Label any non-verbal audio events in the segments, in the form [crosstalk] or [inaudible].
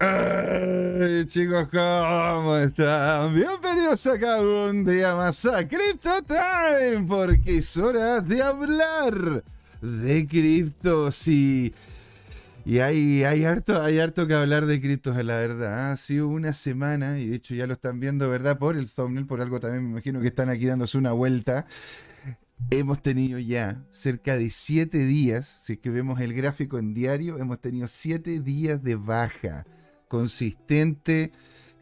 Hey, chicos, ¿cómo están? Bienvenidos acá un día más a Crypto Time, porque es hora de hablar de criptos y, y hay, hay, harto, hay harto que hablar de criptos, la verdad. Ha sido una semana, y de hecho ya lo están viendo, ¿verdad? Por el thumbnail, por algo también me imagino que están aquí dándose una vuelta. Hemos tenido ya cerca de siete días, si es que vemos el gráfico en diario, hemos tenido siete días de baja consistente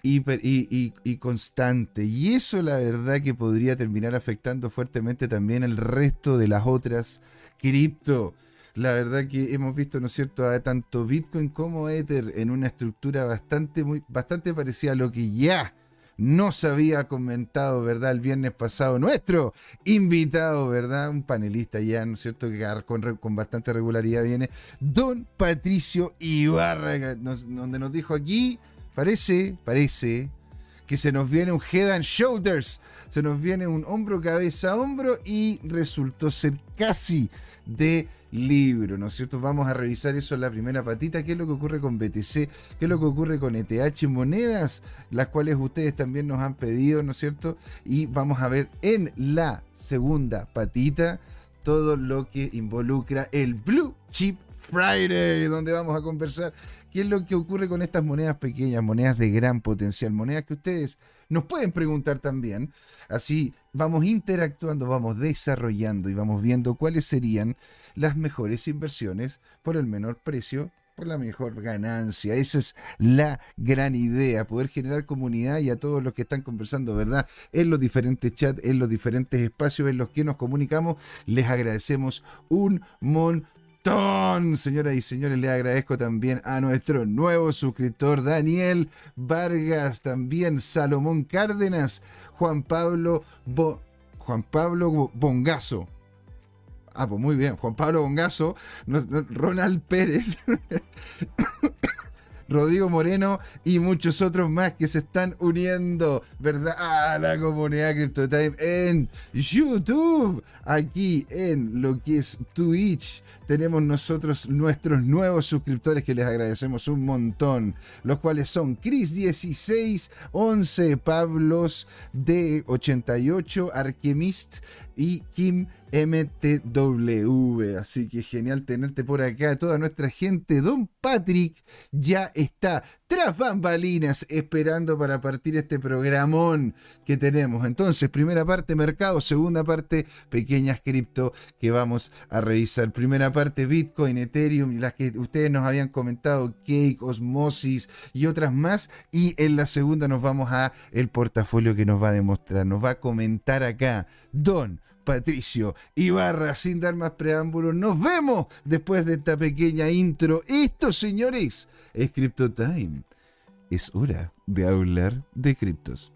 y, constante. Y eso la verdad que podría terminar afectando fuertemente también el resto de las otras cripto. La verdad que hemos visto, ¿no es cierto?, a tanto Bitcoin como Ether en una estructura bastante, bastante parecida a lo que ya nos había comentado, ¿verdad? El viernes pasado nuestro invitado, ¿verdad? Un panelista ya, ¿no es cierto? Que con, con bastante regularidad viene, don Patricio Ibarra, donde nos dijo aquí, parece, parece que se nos viene un head and shoulders, se nos viene un hombro, cabeza, hombro y resultó ser casi de libro, ¿no es cierto? Vamos a revisar eso en la primera patita, qué es lo que ocurre con BTC, qué es lo que ocurre con ETH monedas, las cuales ustedes también nos han pedido, ¿no es cierto? Y vamos a ver en la segunda patita todo lo que involucra el Blue Chip Friday, donde vamos a conversar qué es lo que ocurre con estas monedas pequeñas, monedas de gran potencial, monedas que ustedes nos pueden preguntar también. Así vamos interactuando, vamos desarrollando y vamos viendo cuáles serían las mejores inversiones por el menor precio por la mejor ganancia. Esa es la gran idea, poder generar comunidad y a todos los que están conversando, ¿verdad? En los diferentes chats, en los diferentes espacios en los que nos comunicamos, les agradecemos un montón Señoras y señores, le agradezco también a nuestro nuevo suscriptor Daniel Vargas, también Salomón Cárdenas, Juan Pablo Juan Pablo Bongazo. Ah, pues muy bien, Juan Pablo Bongazo, Ronald Pérez. [coughs] Rodrigo Moreno y muchos otros más que se están uniendo, ¿verdad? A la comunidad CryptoTime en YouTube, aquí en lo que es Twitch. Tenemos nosotros nuestros nuevos suscriptores que les agradecemos un montón, los cuales son Chris16, 11, Pablos D88, Archemist y Kim MTW. Así que genial tenerte por acá. Toda nuestra gente. Don Patrick ya está tras bambalinas esperando para partir este programón que tenemos. Entonces, primera parte mercado, segunda parte pequeñas cripto que vamos a revisar. Primera parte Bitcoin, Ethereum las que ustedes nos habían comentado, Cake, Osmosis y otras más. Y en la segunda nos vamos a el portafolio que nos va a demostrar, nos va a comentar acá Don Patricio Ibarra. Sin dar más preámbulos, nos vemos después de esta pequeña intro. Esto, señores, es Crypto Time. Es hora de hablar de criptos.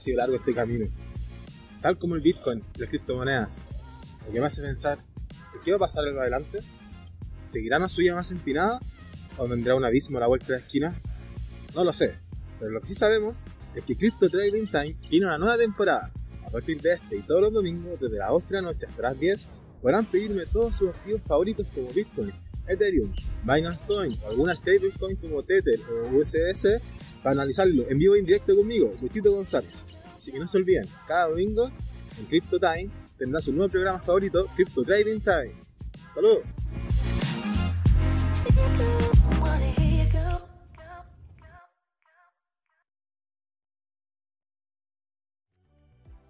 Oh, casi largo este camino. Tal como el Bitcoin, las criptomonedas. Lo que me hace pensar, ¿qué va a pasar en adelante? ¿Seguirá una suya más empinada? ¿O vendrá un abismo a la vuelta de la esquina? No lo sé, pero lo que sí sabemos es que Crypto Trading Time tiene una nueva temporada. A partir de este y todos los domingos, desde las 8 de la noche hasta las 10, podrán pedirme todos sus activos favoritos como Bitcoin, Ethereum, Binance Coin o alguna stablecoin como Tether o USS para analizarlo en vivo e indirecto conmigo, Luchito González. Así que no se olviden, cada domingo en Crypto Time tendrá su nuevo programa favorito, Crypto Trading Time. ¡Saludos!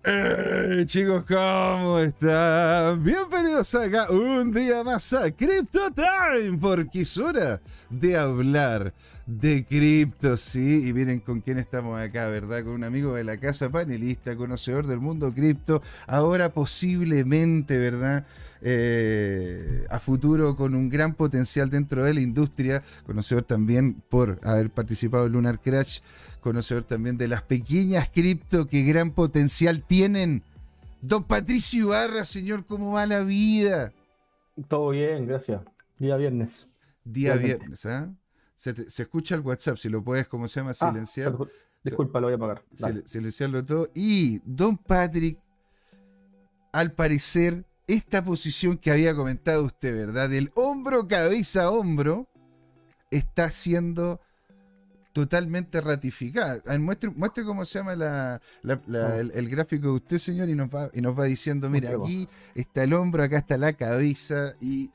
Chicos, ¿cómo están? Bienvenidos acá un día más a Crypto Time, porque es hora de hablar de cripto, sí. Y miren con quién estamos acá, ¿verdad? Con un amigo de la casa, panelista, conocedor del mundo cripto. Ahora posiblemente, ¿verdad? Eh, a futuro con un gran potencial dentro de la industria. Conocedor también por haber participado en Lunar Crash. Conocedor también de las pequeñas cripto que gran potencial tienen. Don Patricio Ibarra, señor, ¿cómo va la vida? Todo bien, gracias. Día viernes. Día viernes, ¿ah? Se, escucha el WhatsApp, si lo puedes, ¿cómo se llama? Ah, Silenciar. disculpa, lo voy a apagar. silenciarlo todo. Y Don Patrick, al parecer, esta posición que había comentado usted, ¿verdad? Del hombro, cabeza, hombro, está siendo totalmente ratificada. muestre, muestre cómo se llama la, el, gráfico de usted, señor, y nos va, y nos va diciendo, mira, aquí está el hombro, acá está la cabeza, y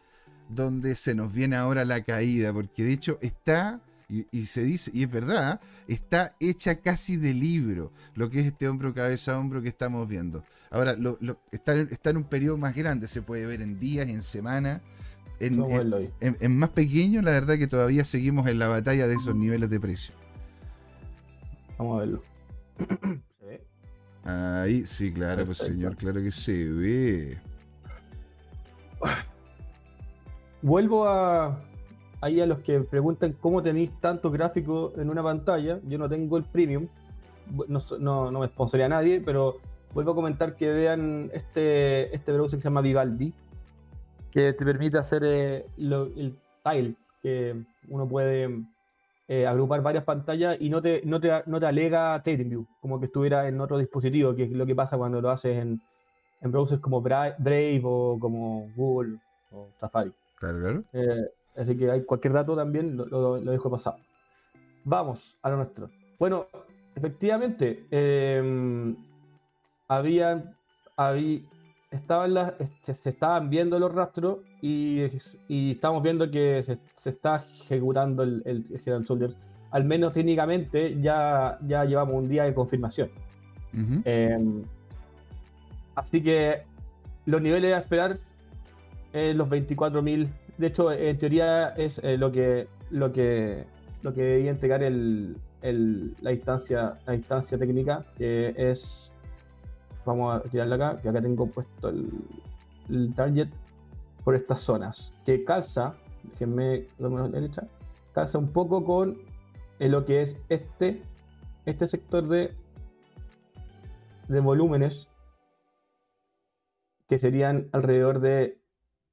donde se nos viene ahora la caída, porque de hecho está, y, se dice, y es verdad, está hecha casi de libro, lo que es este hombro, cabeza, hombro que estamos viendo. Ahora, lo, está, en un periodo más grande, se puede ver en días, en semanas. En, más pequeño, la verdad que todavía seguimos en la batalla de esos niveles de precio. Vamos a verlo. Ahí, sí, claro, pues señor, claro que se ve. vuelvo a ahí a los que preguntan cómo tenéis tanto gráfico en una pantalla. Yo no tengo el premium, no, no, me sponsoría a nadie, pero vuelvo a comentar que vean este, este browser que se llama Vivaldi, que te permite hacer eh, el tile, que uno puede eh, agrupar varias pantallas y no te, no te, no te alega TradingView, como que estuviera en otro dispositivo, que es lo que pasa cuando lo haces en, en browsers como Brave o como Google o Safari. Claro, claro. Eh, así que hay cualquier dato también lo, dejo pasado. Vamos a lo nuestro. Bueno, efectivamente, eh, había, estaban las, se, estaban viendo los rastros y, y estamos viendo que se, está ejecutando el, el, Soldiers. Al menos técnicamente ya, ya llevamos un día de confirmación. Eh, así que los niveles a esperar eh, los 24.000. De hecho, en teoría es eh, lo que lo que lo que debía entregar el, la instancia la instancia técnica, que es vamos a tirarla acá, que acá tengo puesto el, target por estas zonas, que calza, déjenme la derecha, calza un poco con eh, lo que es este este sector de de volúmenes que serían alrededor de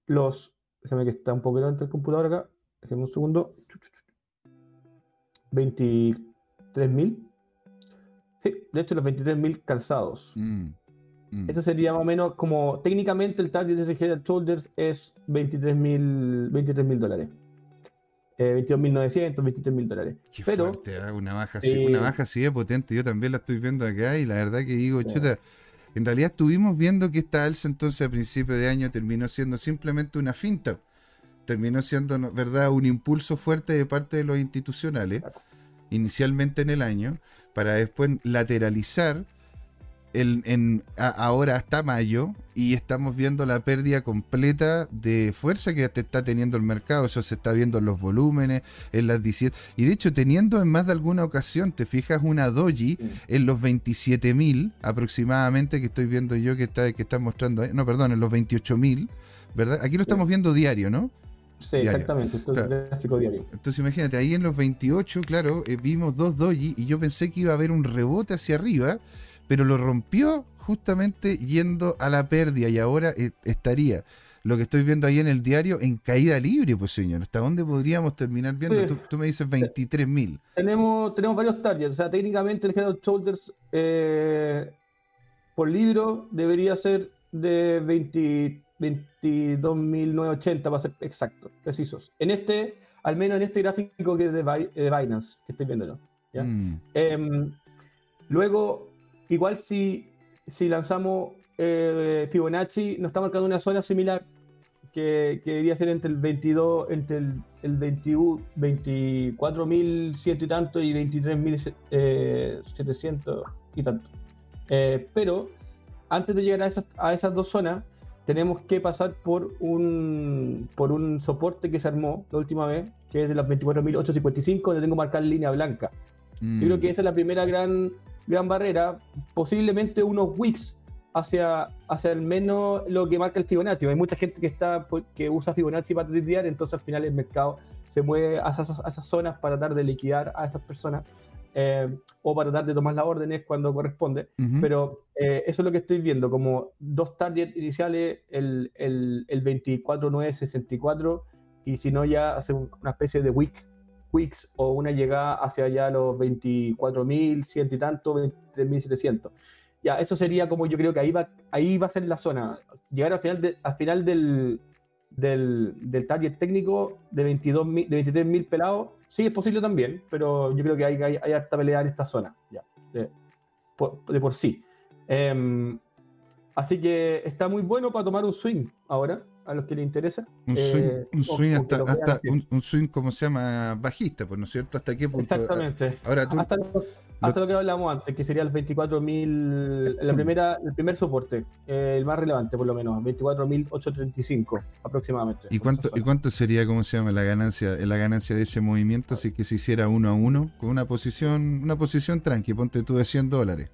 los. Déjame que está un poco delante el computador acá. Déjame un segundo. 23.000. Sí, de hecho, los 23.000 calzados. Mm, mm. Eso sería más o menos como técnicamente el target de ese Head Shoulders es 23.000 23 dólares. Eh, 22.900, 23.000 dólares. Qué Pero, fuerte, ¿eh? una baja así, una baja así de potente. Yo también la estoy viendo acá y la verdad que digo, chuta, en realidad estuvimos viendo que esta alza entonces a principio de año terminó siendo simplemente una finta. Terminó siendo, ¿verdad?, un impulso fuerte de parte de los institucionales, inicialmente en el año, para después lateralizar en, ahora hasta mayo y estamos viendo la pérdida completa de fuerza que está teniendo el mercado. Eso se está viendo en los volúmenes, en las 17. Y de hecho, teniendo en más de alguna ocasión, te fijas una doji en los 27.000 aproximadamente que estoy viendo yo que está, que está mostrando. No, perdón, en los 28.000, ¿verdad? Aquí lo estamos viendo diario, ¿no? Sí, exactamente, esto es gráfico diario. Entonces imagínate, ahí en los 28, claro, eh, vimos dos doji y yo pensé que iba a haber un rebote hacia arriba pero lo rompió justamente yendo a la pérdida y ahora eh, estaría lo que estoy viendo ahí en el diario en caída libre, pues señor. ¿Hasta dónde podríamos terminar viendo? Tú, me dices 23 mil. Tenemos, tenemos varios targets. O sea, técnicamente el Head Shoulders eh, por libro debería ser de 22.980 para ser exactos, precisos. En este, al menos en este gráfico que es de, Binance, que estoy viendo ¿ya? Mm. Em, luego, Igual si, si lanzamos eh, Fibonacci, nos está marcando una zona similar que, que debería ser entre el 22, entre el, el 21, 24.100 y tanto y 23.700 eh, y tanto. Eh, pero antes de llegar a esas, a esas dos zonas, tenemos que pasar por un, por un soporte que se armó la última vez, que es de las 24.855, donde tengo marcada línea blanca. Yo creo que Mm. esa es la primera gran, gran barrera, posiblemente unos wicks hacia, hacia al menos lo que marca el Fibonacci. Hay mucha gente que está que usa Fibonacci para tradear, entonces al final el mercado se mueve a esas, a esas zonas para tratar de liquidar a esas personas eh, o para tratar de tomar las órdenes cuando corresponde. Pero eh, eso es lo que estoy viendo, como dos targets iniciales, el, el, el 24.964 y si no ya hace un- una especie de wick, wicks o una llegada hacia allá los 24.100 y tanto, 23.700. Ya, eso sería como yo creo que ahí va, ahí va a ser la zona. Llegar al final, de- al final del, del, del target técnico de 22 de 23.000 pelados, sí es posible también, pero yo creo que hay, hay, hay harta pelea en esta zona, ya, de, por, de por sí. Em, así que está muy bueno para tomar un swing ahora, a los que les interesa. Un Eh, swing, un que hasta, un, un swing, ¿cómo se llama? Bajista, pues, ¿no es cierto? ¿Hasta qué punto? Exactamente. Ahora tú, Hasta, lo, hasta lo que hablamos antes, que sería el 24.000, la primera, el primer soporte, eh, el más relevante por lo menos, 24.835 aproximadamente. ¿y cuánto, ¿y cuánto sería, cómo se llama, la ganancia, la ganancia de ese movimiento si que se hiciera uno a uno con una posición, una posición tranqui, ponte tú de 100 dólares?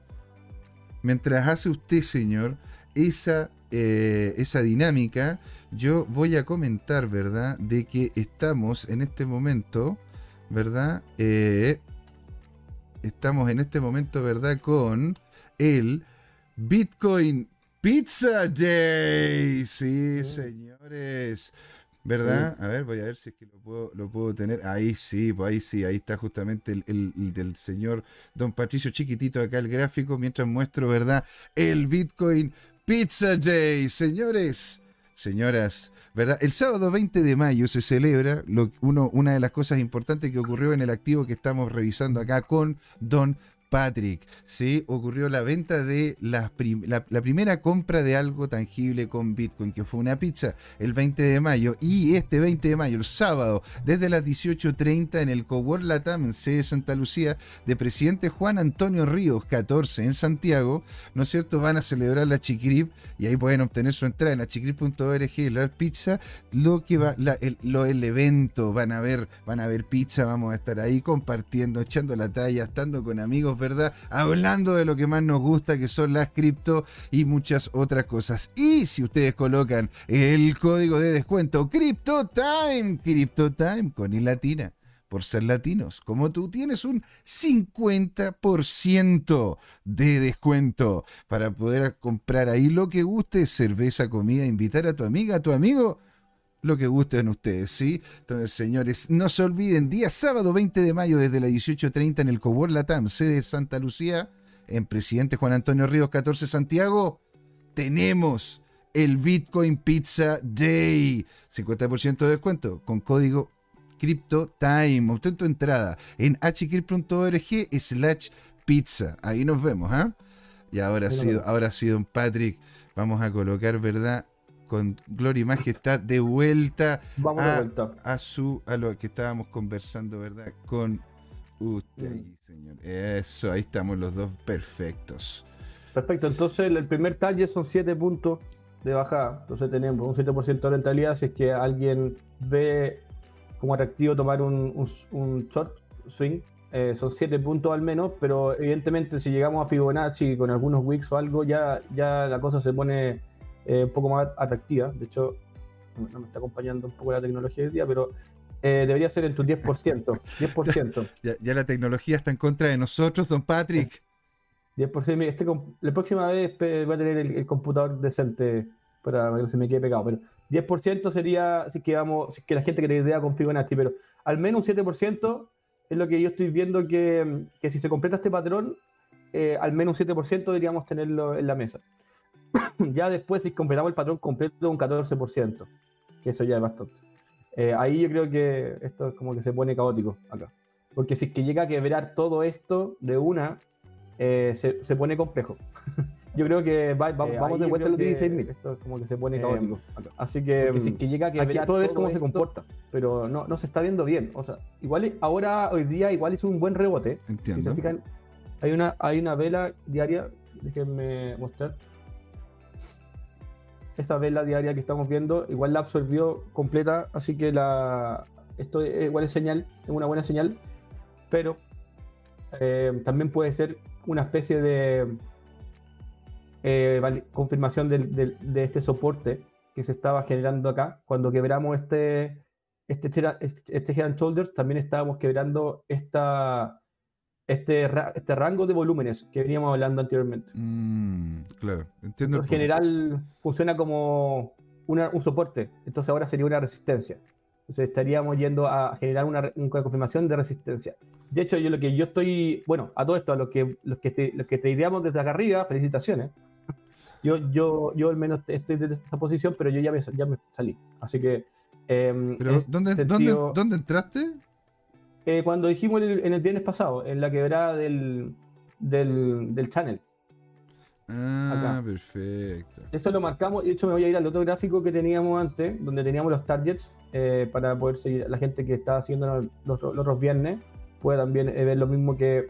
Mientras hace usted, señor, esa, eh, esa dinámica, yo voy a comentar, ¿verdad?, de que estamos en este momento, ¿verdad? Eh, estamos en este momento, ¿verdad?, con el Bitcoin Pizza Day. Sí, señores. ¿Verdad? A ver, voy a ver si es que lo puedo, lo puedo tener. Ahí sí, pues ahí sí, ahí está justamente el, el- el del señor Don Patricio Chiquitito acá el gráfico, mientras muestro, ¿verdad? El Bitcoin Pizza Day. Señores, señoras, ¿verdad? El sábado 20 de mayo se celebra uno, una de las cosas importantes que ocurrió en el activo que estamos revisando acá con Don Patrick, ¿sí? Ocurrió la venta de la, la primera compra de algo tangible con Bitcoin, que fue una pizza, el 20 de mayo. Y este 20 de mayo, el sábado, desde las 18.30 en el Cowork Latam, en sede de Santa Lucía, de presidente Juan Antonio Ríos, 14, en Santiago, ¿no es cierto? Van a celebrar la Chicrip y ahí pueden obtener su entrada en achicrip.org, la pizza, lo que va, la- lo- el evento, van a ver, van a ver pizza, vamos a estar ahí compartiendo, echando la talla, estando con amigos, ¿verdad? Hablando de lo que más nos gusta, que son las cripto y muchas otras cosas. Y si ustedes colocan el código de descuento CryptoTime, CryptoTime con i latina, por ser latinos, como tú tienes un 50% de descuento para poder comprar ahí lo que guste, cerveza, comida, invitar a tu amiga, a tu amigo, lo que gusten ustedes, ¿sí? Entonces, señores, no se olviden, día sábado 20 de mayo desde las 18.30 en el Cobor Latam, sede de Santa Lucía, en Presidente Juan Antonio Ríos 14 Santiago, tenemos el Bitcoin Pizza Day, 50% de descuento con código CryptoTime. Obtén tu entrada en hcrypt.org slash pizza. Ahí nos vemos, ¿ah? Y ahora sí, ahora sí, don Patrick, vamos a colocar, ¿verdad? Con gloria y majestad de vuelta Vamos Ah, de vuelta. a su a lo que estábamos conversando, ¿verdad? Con usted, Mm. señor. Eso, ahí estamos los dos perfectos. Perfecto, entonces el primer target son 7 puntos de bajada. Entonces tenemos un 7% de rentabilidad si es que alguien ve como atractivo tomar un, un, un short swing. eh, son 7 puntos al menos, pero evidentemente si llegamos a Fibonacci con algunos wicks o algo, ya, ya la cosa se pone eh, un poco más atractiva. De hecho, no me está acompañando un poco la tecnología hoy día, pero eh, debería ser entre un 10%. 10%. Ya, ya la tecnología está en contra de nosotros, don Patrick. 10%. mira, Este, la próxima vez voy a tener el, el computador decente para que no se me quede pegado. Pero 10% sería si es que, vamos, si es que la gente que tiene idea con Fibonacci, pero al menos un 7% es lo que yo estoy viendo que, que si se completa este patrón, eh, al menos un 7% deberíamos tenerlo en la mesa. [coughs] ya después, si completamos el patrón completo, un 14%, que eso ya es bastante. Eh, ahí yo creo que esto es como que se pone caótico acá. Porque si es que llega a quebrar todo esto de una, eh, se, se pone complejo. [laughs] yo creo que va- va- Eh, vamos de vuelta a los que- 16.000. Esto es como que se pone Eh, caótico. acá. Así que, si es que llega a hay que quebrar todo ver cómo se esto- comporta. Pero no, no se está viendo bien. O sea, igual es- ahora, hoy día, igual hizo un buen rebote. Si Entiendo. se fijan, hay una, hay una vela diaria. Déjenme mostrar. Esa vela diaria que estamos viendo, igual la absorbió completa, así que la, esto es, igual es señal, es una buena señal, pero eh, también puede ser una especie de eh, confirmación del- de este soporte que se estaba generando acá. Cuando quebramos este, este, este, este Head and Shoulders, también estábamos quebrando esta, este, ra- este rango de volúmenes que veníamos hablando anteriormente. Mm, claro, entiendo. En general funciona como una- un soporte, entonces ahora sería una resistencia. Entonces estaríamos yendo a generar una, confirmación de resistencia. De hecho, yo lo que yo estoy, bueno, a todo esto, a los que, los que te, los que te ideamos desde acá arriba, felicitaciones. Yo, yo, yo al menos estoy desde esta posición, pero yo ya me, ya me salí. Así que. em, Pero, ¿dónde, sentido- ¿dónde, ¿dónde entraste? Eh, cuando dijimos en el, en el viernes pasado, en la quebrada del, del, del channel. Ah, Acá. perfecto. Eso lo marcamos. De hecho, me voy a ir al otro gráfico que teníamos antes, donde teníamos los targets, eh, para poder seguir. La gente que estaba haciendo los, los otros viernes puede también eh, ver lo mismo que,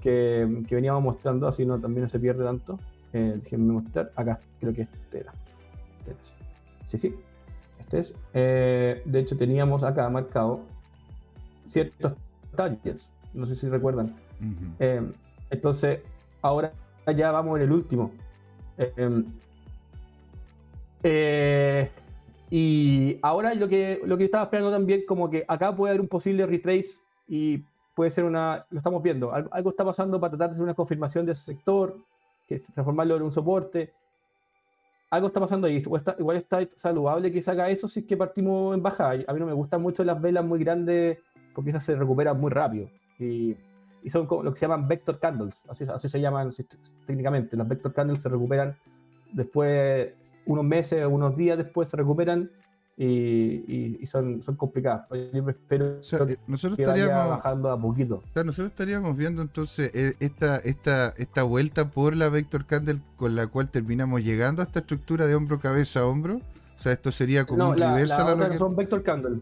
que, que veníamos mostrando, así no también no se pierde tanto. Eh, déjenme mostrar. Acá, creo que este era. Este es. Sí, sí. Este es. De hecho, teníamos acá marcado ciertos targets. No sé si recuerdan. Eh, entonces, ahora ya vamos en el último. Eh, eh, y ahora lo que, lo que estaba esperando también, como que acá puede haber un posible retrace y puede ser una. Lo estamos viendo. Algo, algo está pasando para tratar de hacer una confirmación de ese sector, que transformarlo en un soporte. Algo está pasando ahí. Igual está, igual está saludable que se haga eso si es que partimos en baja. A mí no me gustan mucho las velas muy grandes porque esas se recuperan muy rápido. Y, y son como lo que se llaman vector candles, así, así se llaman técnicamente. Las vector candles se recuperan después, unos meses unos días después se recuperan y, y- y son, son complicadas. Yo prefiero O sea, eh, nosotros que vaya estaríamos, bajando a poquito. o sea, nosotros estaríamos viendo entonces eh, esta, esta, esta vuelta por la Vector Candle con la cual terminamos llegando a esta estructura de hombro, cabeza, hombro. O sea, esto sería como No, un la, reversal la a lo que- son vector candle.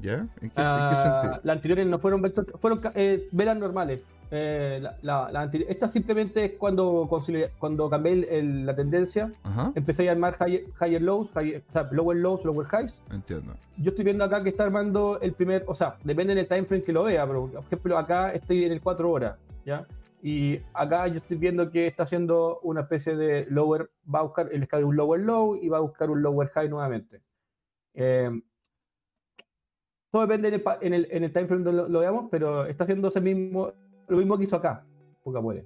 ¿Ya? ¿En qué, en qué Ah, sentido? Las anteriores no fueron vector, fueron eh, velas normales. Eh, la, la- la esta simplemente es cuando, cuando cambié el- el- la tendencia, Ajá, empecé a armar higher, higher lows, higher- o sea, lower lows, lower highs. entiendo. Yo estoy viendo acá que está armando el primer, o sea, depende del time frame que lo vea, pero por ejemplo acá estoy en el 4 horas, ¿ya? Y acá yo estoy viendo que está haciendo una especie de lower, va a buscar el escala de un lower low y va a buscar un lower high nuevamente. Eh, todo depende en el, pa- en el, en el time frame donde lo, lo veamos, pero está haciendo ese mismo, lo mismo que hizo acá, poca puede.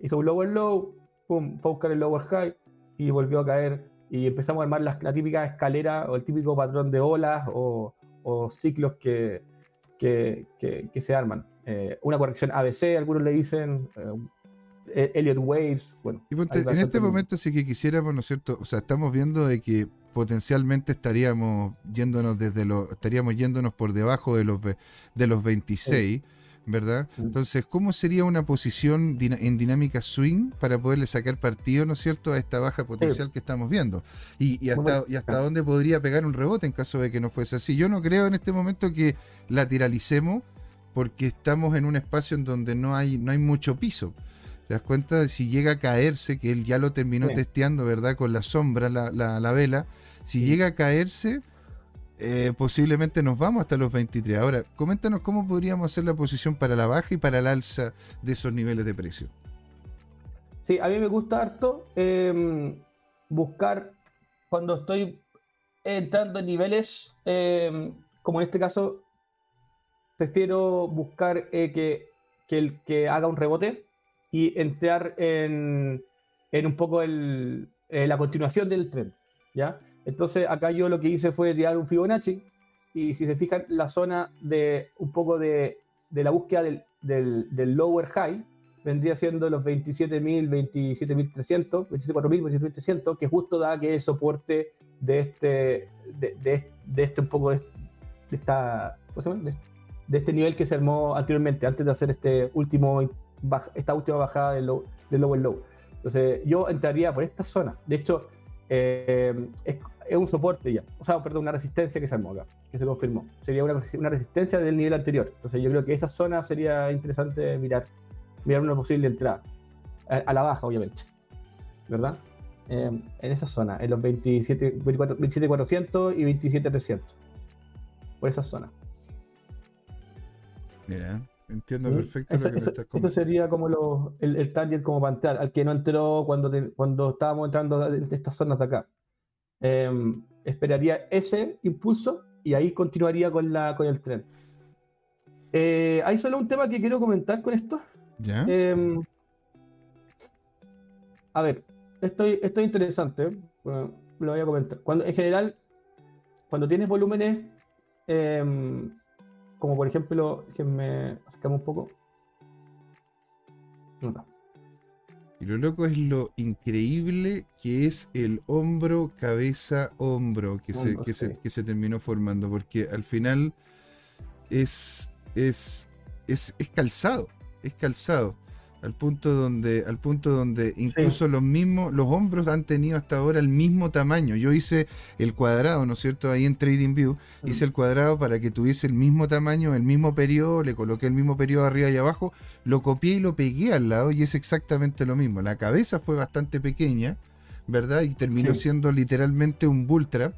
Hizo un lower low, pum, fue a buscar el lower high y volvió a caer y empezamos a armar la, típica escalera o el típico patrón de olas o, o ciclos que, que, que- que se arman. Eh, una corrección ABC, algunos le dicen, eh, Elliott Waves, bueno. Y ponte, hay en este momento sí que quisiéramos, ¿no es cierto? O sea, estamos viendo de que potencialmente estaríamos yéndonos desde los, estaríamos yéndonos por debajo de los de los 26, ¿verdad? Entonces, ¿cómo sería una posición en dinámica swing para poderle sacar partido, ¿no es cierto?, a esta baja potencial que estamos viendo. Y, y hasta, y hasta claro. dónde podría pegar un rebote en caso de que no fuese así. Yo no creo en este momento que lateralicemos porque estamos en un espacio en donde no hay, no hay mucho piso. ¿Te das cuenta? Si llega a caerse, que él ya lo terminó Sí. testeando, ¿verdad? Con la sombra, la, la- la vela. Si Sí. llega a caerse, eh, posiblemente nos vamos hasta los 23. Ahora, coméntanos cómo podríamos hacer la posición para la baja y para el alza de esos niveles de precio. Sí, a mí me gusta harto eh, buscar cuando estoy entrando en niveles, eh, como en este caso, prefiero buscar eh, que, que, el, que haga un rebote y entrar en, en un poco el, eh, la continuación del tren. ¿ya? Entonces acá yo lo que hice fue tirar un Fibonacci y si se fijan la zona de un poco de, de la búsqueda del, del, del lower high vendría siendo los 27.000, 27.300, 27.400, 27.300, que justo da que es soporte de este, de, de, de este un poco de, esta, ¿cómo se llama? De, este nivel que se armó anteriormente, antes de hacer este último, baja, esta última bajada del, low, del lower low. Entonces yo entraría por esta zona. De hecho, eh, es, un soporte ya, o sea, perdón, una resistencia que se armó acá, que se confirmó. Sería una, una resistencia del nivel anterior. Entonces yo creo que esa zona sería interesante mirar mirar una posible entrada. A, la baja, obviamente. ¿Verdad? eh, en esa zona, en los 27, 24 27400 y 27300. Por esa zona. Mira, entiendo ¿Mm? perfecto Eso, lo que me eso- estás eso comentando. sería como lo- el, el target como para entrar, al que no entró cuando, te- cuando estábamos entrando de, estas zonas de acá. Em, esperaría ese impulso y ahí continuaría con, la, con el tren. Eh, hay solo un tema que quiero comentar con esto. ¿Ya? Em, a ver, esto, esto es interesante. Bueno, lo voy a comentar. Cuando, en general, cuando tienes volúmenes, em, como por ejemplo, déjenme acercarme un poco. Acá. Y lo loco es lo increíble que es el hombro, cabeza, hombro que, se, que, se, que se terminó formando, porque al final es, es, es, es calzado, es calzado. Al punto donde, al punto donde incluso los mismos, los hombros han tenido hasta ahora el mismo tamaño. Yo hice el cuadrado, ¿no es cierto? Ahí en TradingView hice el cuadrado para que tuviese el mismo tamaño, el mismo periodo, le coloqué el mismo periodo arriba y abajo, lo copié y lo pegué al lado y es exactamente lo mismo. La cabeza fue bastante pequeña, ¿verdad? Y terminó Sí. siendo literalmente un bull trap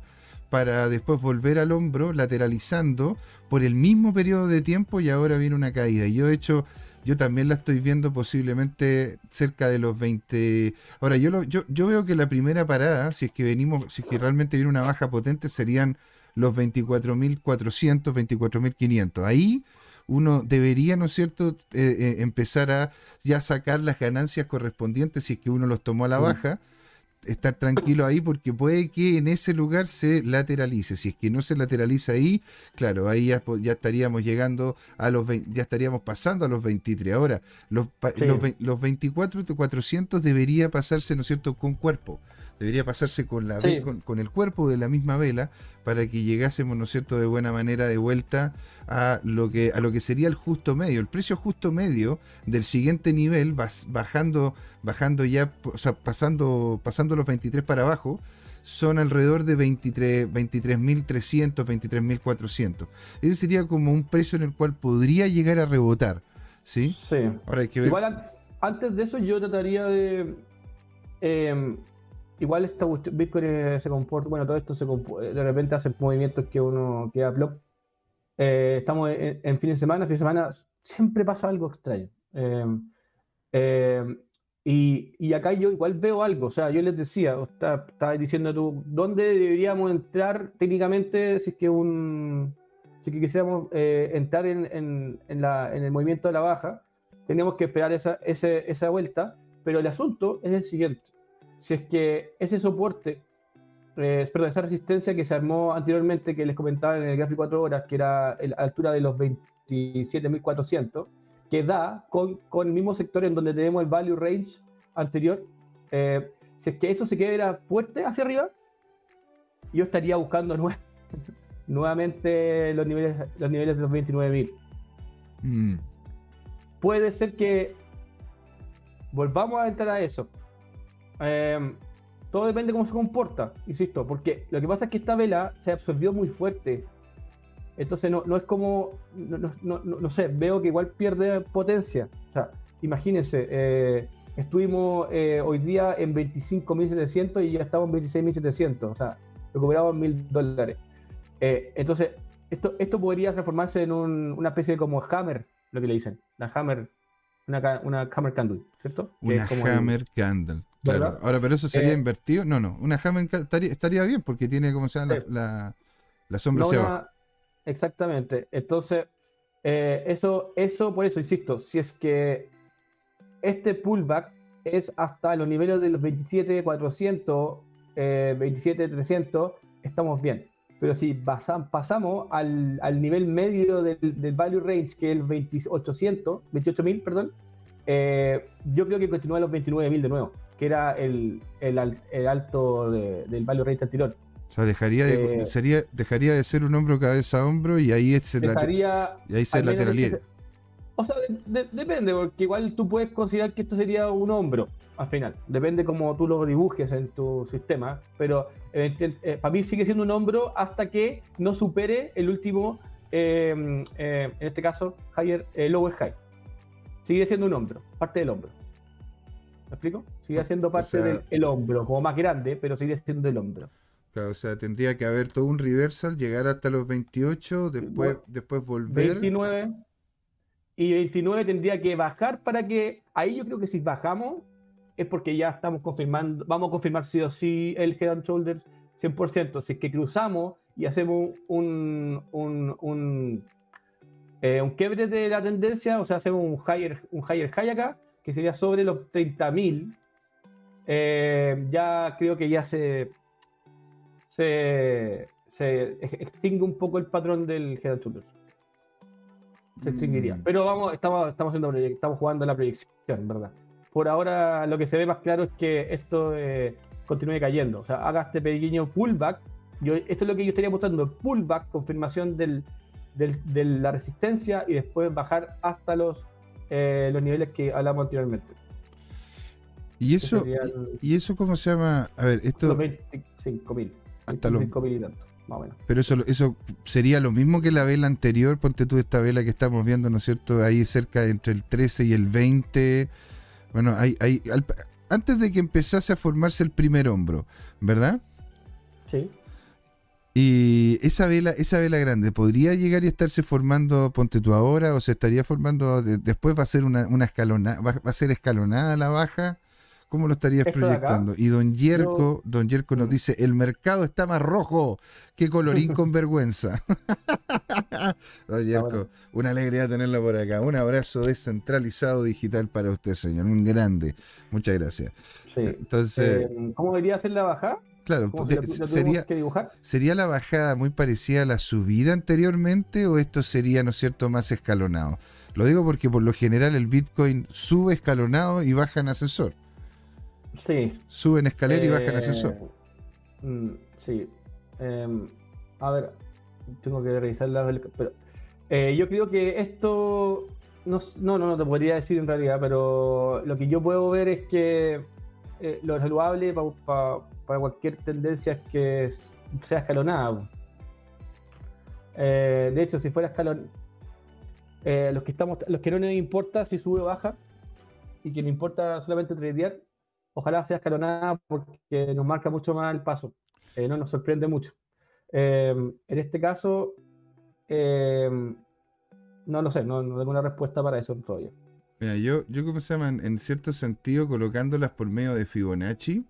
para después volver al hombro, lateralizando por el mismo periodo de tiempo y ahora viene una caída. Y yo de hecho, yo también la estoy viendo posiblemente cerca de los 20. Ahora, yo, lo- yo, yo veo que la primera parada, si es que venimos, si es que realmente viene una baja potente, serían los 24.400, 24.500. Ahí uno debería, ¿no es cierto?, Eh, eh, empezar a ya sacar las ganancias correspondientes si es que uno los tomó a la baja. Estar tranquilo ahí porque puede que en ese lugar se lateralice. Si es que no se lateraliza ahí, claro, ahí ya, estaríamos llegando a los 20 ya estaríamos pasando a los 23. Ahora, los, Sí. los, los 24 400 debería pasarse, ¿no es cierto?, con cuerpo. Debería pasarse con, la, Sí. con, con el cuerpo de la misma vela para que llegásemos, ¿no es cierto?, de buena manera de vuelta a lo que, a lo que sería el justo medio. El precio justo medio del siguiente nivel, bajando, bajando ya, o sea, pasando, pasando los 23 para abajo, son alrededor de 23 23.300, 23.400. Ese sería como un precio en el cual podría llegar a rebotar. ¿Sí? Sí. Ahora hay que ver. Igual an- antes de eso yo trataría de... em, igual esta Bitcoin eh, se comporta, bueno, todo esto se compo- de repente hace movimientos que uno queda plop. Eh, estamos en, en fin de semana, fin de semana siempre pasa algo extraño. Em, em, y, y acá yo igual veo algo, o sea, yo les decía, o está- estaba diciendo tú, ¿dónde deberíamos entrar técnicamente si es que un... Si que quisiéramos eh, entrar en, en- en la- en el movimiento de la baja, tenemos que esperar esa, ese- esa vuelta, pero el asunto es el siguiente. Si es que ese soporte, eh, perdón, esa resistencia que se armó anteriormente, que les comentaba en el gráfico 4 horas, que era el- a la altura de los 27.400, que da con, con el mismo sector en donde tenemos el value range anterior, eh, si es que eso se queda fuerte hacia arriba, yo estaría buscando nue- [laughs] nuevamente los niveles, los niveles de los 29.000 Mm, puede ser que volvamos a entrar a eso. Eh, todo depende de cómo se comporta, insisto, porque lo que pasa es que esta vela se absorbió muy fuerte. Entonces no, no es como, no, no- no- sé, veo que igual pierde potencia. O sea, imagínense, eh, estuvimos eh, hoy día en 25.700 y ya estamos en 26.700. O sea, recuperamos mil dólares. Eh, entonces, esto, esto podría transformarse en un- una especie de como hammer, lo que le dicen. La hammer, una, una hammer candle, ¿cierto? Una el- Hammer Candle. Claro. Ahora, pero eso sería Eh, invertido. No, no. Una Candle estaría, estaría bien porque tiene, como se llama, la, la, la sombra no hacia una- abajo. Exactamente. Entonces, eh, eso, eso, por eso, insisto, si es que este pullback es hasta los niveles de los 27.400, eh, 27.300, estamos bien. Pero si pasam- pasamos al, al nivel medio del, del value range, que es el 2800, 28.000, perdón, eh, yo creo que continúa en los 29.000 de nuevo, que era el, el al- el alto de- del value range anterior. O sea, dejaría de, eh, sería, dejaría de ser un hombro cabeza a hombro y ahí se, Dejaría y ahí se lateraliza. O sea, de- de- depende, porque igual tú puedes considerar que esto sería un hombro al final. Depende cómo tú lo dibujes en tu sistema. Pero eh, para mí sigue siendo un hombro hasta que no supere el último, eh, eh, en este caso, higher, eh, lower high. Sigue siendo un hombro, parte del hombro. ¿Me explico? Sigue siendo parte sea- del el hombro, como más grande, pero sigue siendo el hombro. Claro, o sea, tendría que haber todo un reversal, llegar hasta los 28, después, después volver. 29 y 29 tendría que bajar para que ahí yo creo que si bajamos es porque ya estamos confirmando, vamos a confirmar sí o sí el Head and Shoulders 100%. Si es que cruzamos y hacemos un, un, un, eh, un quiebre de la tendencia, o sea, hacemos un higher, un higher high acá, que sería sobre los 30.000, eh, ya creo que ya se, se, se extingue un poco el patrón del Head and Shoulders se extinguiría. Mm. Pero vamos, estamos, estamos haciendo estamos jugando la proyección, ¿verdad? Por ahora lo que se ve más claro es que esto eh, continúe cayendo. O sea, haga este pequeño pullback. Yo, esto es lo que yo estaría mostrando, pullback, confirmación del, del- de la resistencia y después bajar hasta los, eh, los niveles que hablamos anteriormente. ¿Y eso, serían y eso cómo se llama? A ver, esto, los 25.000. hasta los- 25.000 y tanto, más o menos. pero eso, eso sería lo mismo que la vela anterior, ponte tú esta vela que estamos viendo, ¿no es cierto? Ahí cerca de entre el 13 y el 20. Bueno, hay, hay, al- antes de que empezase a formarse el primer hombro, ¿verdad? Sí. Y esa vela, esa vela grande, ¿podría llegar y estarse formando, ponte tú ahora, o se estaría formando, de- después va a ser una, una escalonada, va, va a ser escalonada la baja? ¿Cómo lo estarías proyectando? Y don Yerko, don Yerko nos dice, el mercado está más rojo que colorín [laughs] con vergüenza. [laughs] don Yerko, una alegría tenerlo por acá. Un abrazo descentralizado digital para usted, señor. Un grande. Muchas gracias. sí. Entonces, Eh, ¿Cómo debería ser la bajada? Claro, ¿Cómo de- la- sería, que dibujar? ¿Sería la bajada muy parecida a la subida anteriormente o esto sería, ¿no es cierto?, más escalonado. Lo digo porque por lo general el Bitcoin sube escalonado y baja en ascensor. Sí, Sube en escalera y baja en Eh, ascensor. mm, sí. Em, a ver, tengo que revisar la. Pero, eh, yo creo que esto. No, no, no, te podría decir en realidad, pero lo que yo puedo ver es que eh, lo saludable pa- pa- para cualquier tendencia que sea escalonada. Eh, de hecho, si fuera escalon. eh, los que no nos importa si sube o baja, y que nos importa solamente tradear, ojalá sea escalonada porque nos marca mucho más el paso, eh, no nos sorprende mucho. En este caso, no lo sé, no, tengo una respuesta para eso todavía. Mira, yo, yo como se llama, en cierto sentido, colocándolas por medio de Fibonacci,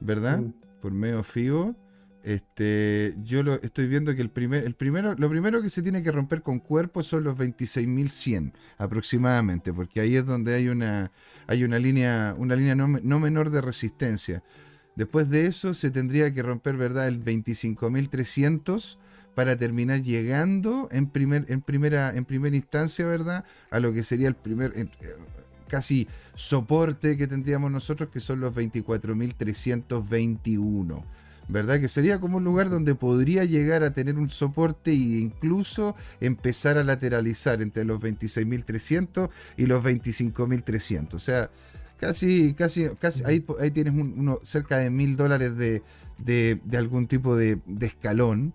¿verdad? Mm. Por medio Fibo. Este, yo lo estoy viendo que el primer, el primero, lo primero que se tiene que romper con cuerpo son los 26.100 aproximadamente, porque ahí es donde hay una, hay una línea, una línea no, no menor de resistencia. Después de eso se tendría que romper, ¿verdad? El 25.300 para terminar llegando en, primer, en, primera, en primera instancia, ¿verdad? A lo que sería el primer, eh, casi soporte que tendríamos nosotros, que son los 24.321. ¿Verdad? Que sería como un lugar donde podría llegar a tener un soporte e incluso empezar a lateralizar entre los 26.300 y los 25.300. O sea, casi, casi, casi ahí, ahí tienes un- uno cerca de mil dólares de, de- de algún tipo de, de escalón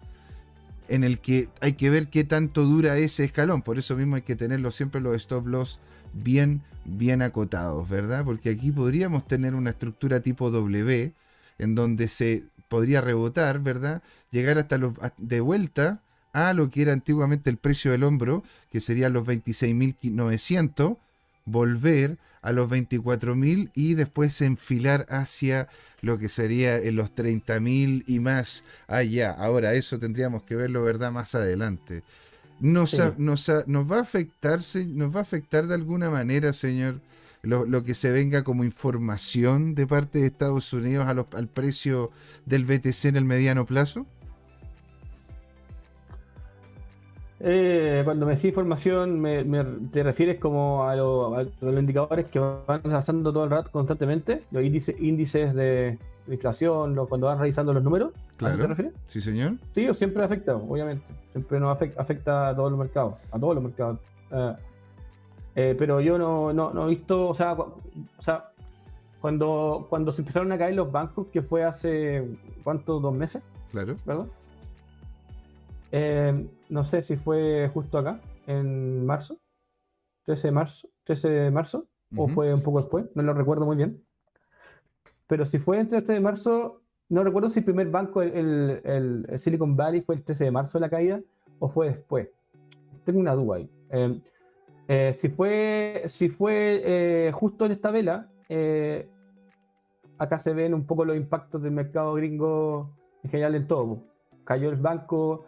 en el que hay que ver qué tanto dura ese escalón. Por eso mismo hay que tenerlo siempre los stop loss bien, bien acotados, ¿verdad? Porque aquí podríamos tener una estructura tipo W en donde se podría rebotar, ¿verdad? Llegar hasta los de vuelta a lo que era antiguamente el precio del hombro, que serían los 26.900, volver a los 24.000 y después enfilar hacia lo que sería en los 30.000 y más allá. Ahora, eso tendríamos que verlo, ¿verdad? Más adelante. Nos, Sí. a- nos, a- nos va a afectar, nos va a afectar de alguna manera, señor, lo, lo que se venga como información de parte de Estados Unidos a los- al precio del BTC en el mediano plazo? Eh, cuando me decís información, me, me- ¿te refieres como a, lo- a los indicadores que van lanzando todo el rato constantemente? Los índices, índices de inflación, lo- cuando van revisando los números. ¿A eso te refieres? Sí, señor. Sí, siempre afecta, obviamente. Siempre nos afecta, afecta a todos los mercados, a todos los mercados. Eh, eh, pero yo no, no, no he visto, o sea, o sea, cuando, cuando se empezaron a caer los bancos, que fue hace, ¿cuántos? ¿Dos meses? Claro. ¿Verdad? Eh, no sé si fue justo acá, en marzo, 13 de marzo, 13 de marzo, o fue un poco después, no lo recuerdo muy bien. Pero si fue entre el 13 de marzo, no recuerdo si el primer banco, el, el, Silicon Valley, fue el 13 de marzo la caída o fue después. Tengo una duda ahí. Em, eh, si fue, si fue eh, justo en esta vela, eh, acá se ven un poco los impactos del mercado gringo en general en todo. Cayó el banco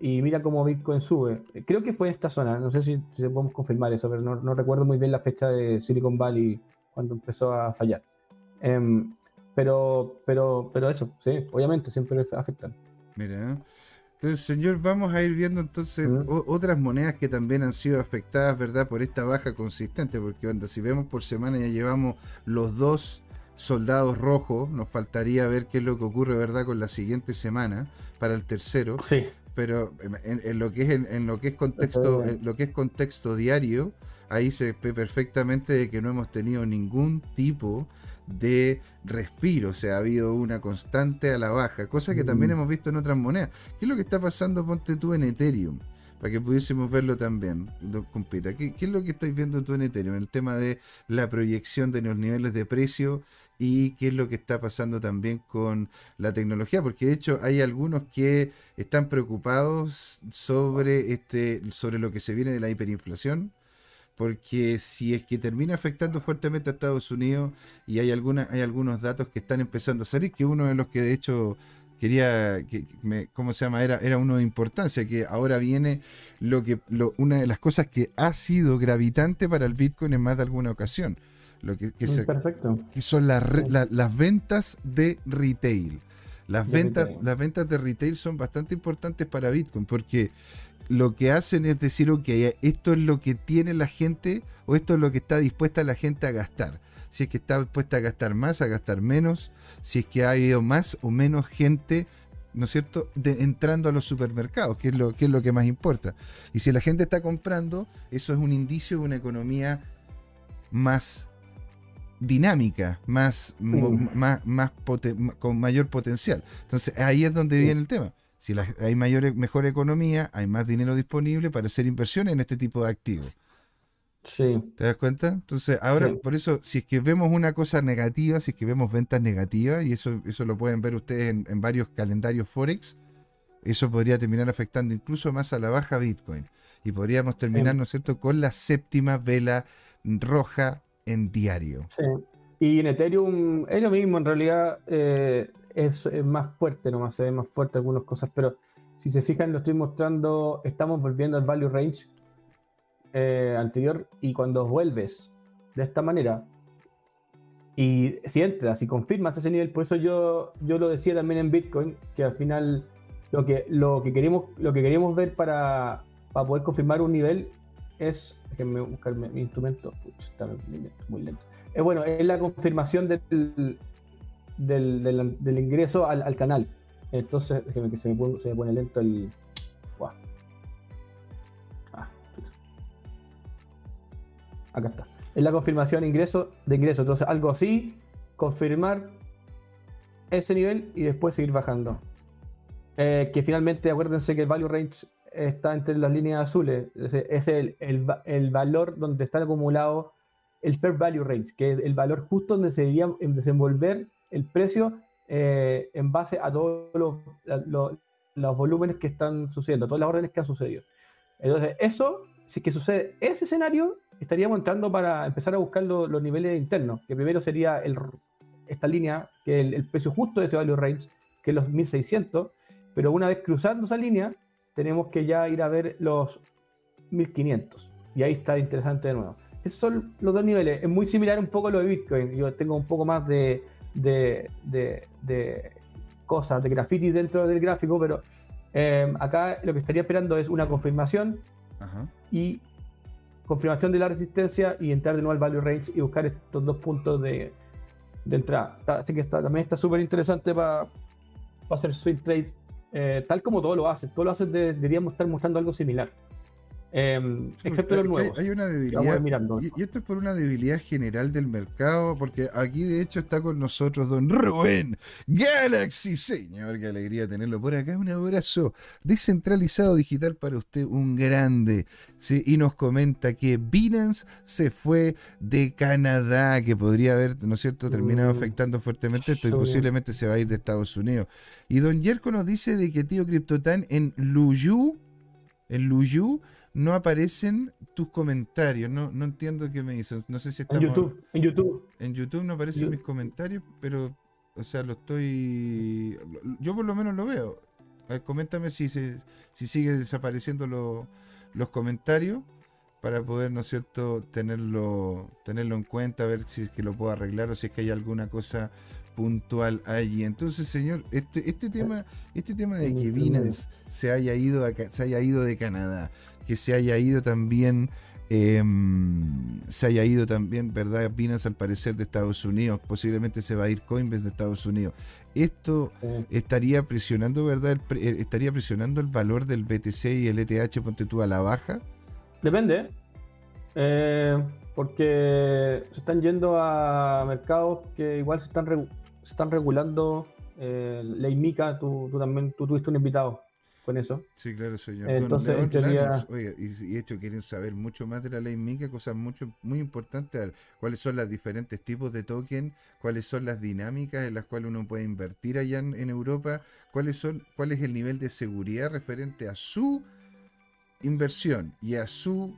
y mira cómo Bitcoin sube. Creo que fue en esta zona, no sé si, podemos confirmar eso, pero no, recuerdo muy bien la fecha de Silicon Valley cuando empezó a fallar. Em, pero, pero, pero eso, sí, obviamente siempre afectan. Mira, entonces, señor, vamos a ir viendo entonces otras monedas que también han sido afectadas, ¿verdad? Por esta baja consistente, porque onda, si vemos por semana ya llevamos los dos soldados rojos, nos faltaría ver qué es lo que ocurre, ¿verdad? Con la siguiente semana para el tercero. Sí. Pero en, lo que es en, lo que es contexto, en lo que es contexto diario, ahí se ve perfectamente de que no hemos tenido ningún tipo de respiro, o sea, ha habido una constante a la baja, cosa que también mm. hemos visto en otras monedas. ¿Qué es lo que está pasando, ponte tú, en Ethereum? Para que pudiésemos verlo también, compita. ¿Qué, ¿Qué, es lo que estáis viendo tú en Ethereum? El tema de la proyección de los niveles de precio y qué es lo que está pasando también con la tecnología, porque de hecho hay algunos que están preocupados sobre este sobre lo que se viene de la hiperinflación porque si es que termina afectando fuertemente a Estados Unidos y hay, alguna, hay algunos datos que están empezando a salir, que uno de los que de hecho quería, que me, ¿cómo se llama? Era, era uno de importancia, que ahora viene lo que, lo, una de las cosas que ha sido gravitante para el Bitcoin en más de alguna ocasión. Lo que, que, que son las ventas de retail. Las ventas, las ventas de retail son bastante importantes para Bitcoin porque lo que hacen es decir, ok, esto es lo que tiene la gente o esto es lo que está dispuesta la gente a gastar. Si es que está dispuesta a gastar más, a gastar menos, si es que ha habido más o menos gente, ¿no es cierto?, de, entrando a los supermercados, que es, lo, que es lo que más importa. Y si la gente está comprando, eso es un indicio de una economía más dinámica, más, más, más con mayor potencial. Entonces ahí es donde viene el tema. Si hay mayor, mejor economía, hay más dinero disponible para hacer inversiones en este tipo de activos. Sí. ¿Te das cuenta? Entonces, ahora, por eso, si es que vemos una cosa negativa, si es que vemos ventas negativas, y eso, eso lo pueden ver ustedes en, varios calendarios Forex, eso podría terminar afectando incluso más a la baja Bitcoin. Y podríamos terminar, ¿no es cierto?, con la séptima vela roja en diario. Sí. Y en Ethereum es lo mismo, en realidad. Eh, es, más fuerte, nomás se ve más fuerte algunas cosas, pero si se fijan, lo estoy mostrando, estamos volviendo al value range eh, anterior y cuando vuelves de esta manera y si entras y confirmas ese nivel, por eso yo, yo lo decía también en Bitcoin, que al final lo que, lo que, queremos, lo que queríamos ver para, para poder confirmar un nivel es, déjenme buscar mi, instrumento, está muy lento, muy lento. Es bueno, es la confirmación del, del, del, ingreso al, al, canal. Entonces, déjeme que se me, pone, se me pone lento el. Ah, acá está. Es la confirmación ingreso de ingreso. Entonces, algo así, confirmar ese nivel y después seguir bajando. Eh, que finalmente, acuérdense que el value range está entre las líneas azules. Es, el, el, el, valor donde está acumulado el fair value range, que es el valor justo donde se debería desenvolver el precio eh, en base a todos los, volúmenes que están sucediendo, todas las órdenes que han sucedido. Entonces, eso, si que sucede ese escenario, estaríamos entrando para empezar a buscar los niveles internos, que primero sería el, esta línea, que es el, precio justo de ese value range, que es los 1600, pero una vez cruzando esa línea, tenemos que ya ir a ver los 1500. Y ahí está interesante de nuevo. Esos son los dos niveles. Es muy similar un poco a lo de Bitcoin. Yo tengo un poco más de, de, de, cosas, de graffiti dentro del gráfico, pero eh, acá lo que estaría esperando es una confirmación y confirmación de la resistencia y entrar de nuevo al value range y buscar estos dos puntos de, de entrada. Así que está, también está súper interesante para hacer swing trade, eh, tal como todo lo hace. Todo lo hace, deberíamos estar mostrando algo similar. Em, excepto los nuevos. Hay una debilidad. mirando. Y, y esto es por una debilidad general del mercado, porque aquí de hecho está con nosotros don Rubén Galaxy. Señor, qué alegría tenerlo por acá. Un abrazo descentralizado digital para usted, un grande. ¿sí? Y nos comenta que Binance se fue de Canadá, que podría haber, ¿no es cierto?, terminado Mm. afectando fuertemente esto y posiblemente se va a ir de Estados Unidos. Y don Yerko nos dice de que tío Cryptotan en Luyu, en Luyu, no aparecen tus comentarios. No, no entiendo qué me dicen. No sé si En estamos YouTube, en YouTube. en YouTube no aparecen mis comentarios, pero, o sea, lo estoy. Yo por lo menos lo veo. A ver, coméntame si, se, si sigue desapareciendo lo- los comentarios para poder, ¿no es cierto?, tenerlo, tenerlo en cuenta, ver si es que lo puedo arreglar o si es que hay alguna cosa puntual allí. Entonces, señor, este, este tema, este tema de que Binance se haya ido a se haya ido de Canadá, que se haya ido también em, se haya ido también, ¿verdad? Binance al parecer de Estados Unidos, posiblemente se va a ir Coinbase de Estados Unidos. Esto Eh, estaría presionando, ¿verdad? El eh, estaría presionando el valor del BTC y el ETH, ponte tú, a la baja. Depende. Eh, porque se están yendo a mercados que igual se están, se están regulando. Eh, la IMICA, tú, tú también tú tuviste un invitado con eso. Sí, claro, señor. Entonces, Don teoría- Lanos, oiga, y, y de hecho quieren saber mucho más de la ley MICA, cosas mucho, muy importantes, a ver, cuáles son los diferentes tipos de token, cuáles son las dinámicas en las cuales uno puede invertir allá en, en Europa, cuáles son, cuál es el nivel de seguridad referente a su inversión y a su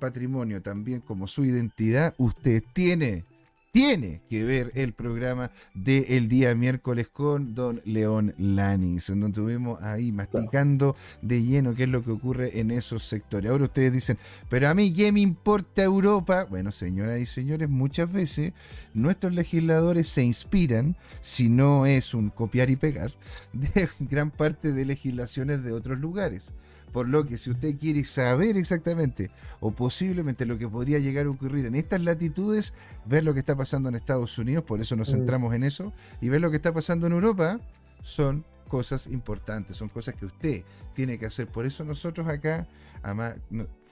patrimonio también como su identidad, usted tiene, tiene que ver el programa del día miércoles con don León Lanis, en donde estuvimos ahí masticando de lleno qué es lo que ocurre en esos sectores. Ahora ustedes dicen, pero a mí qué me importa Europa. Bueno, señoras y señores, muchas veces nuestros legisladores se inspiran, si no es un copiar y pegar, [laughs] de gran parte de legislaciones de otros lugares. Por lo que si usted quiere saber exactamente o posiblemente lo que podría llegar a ocurrir en estas latitudes, ver lo que está pasando en Estados Unidos, por eso nos Mm. centramos en eso, y ver lo que está pasando en Europa, son cosas importantes, son cosas que usted tiene que hacer. Por eso nosotros acá, ama-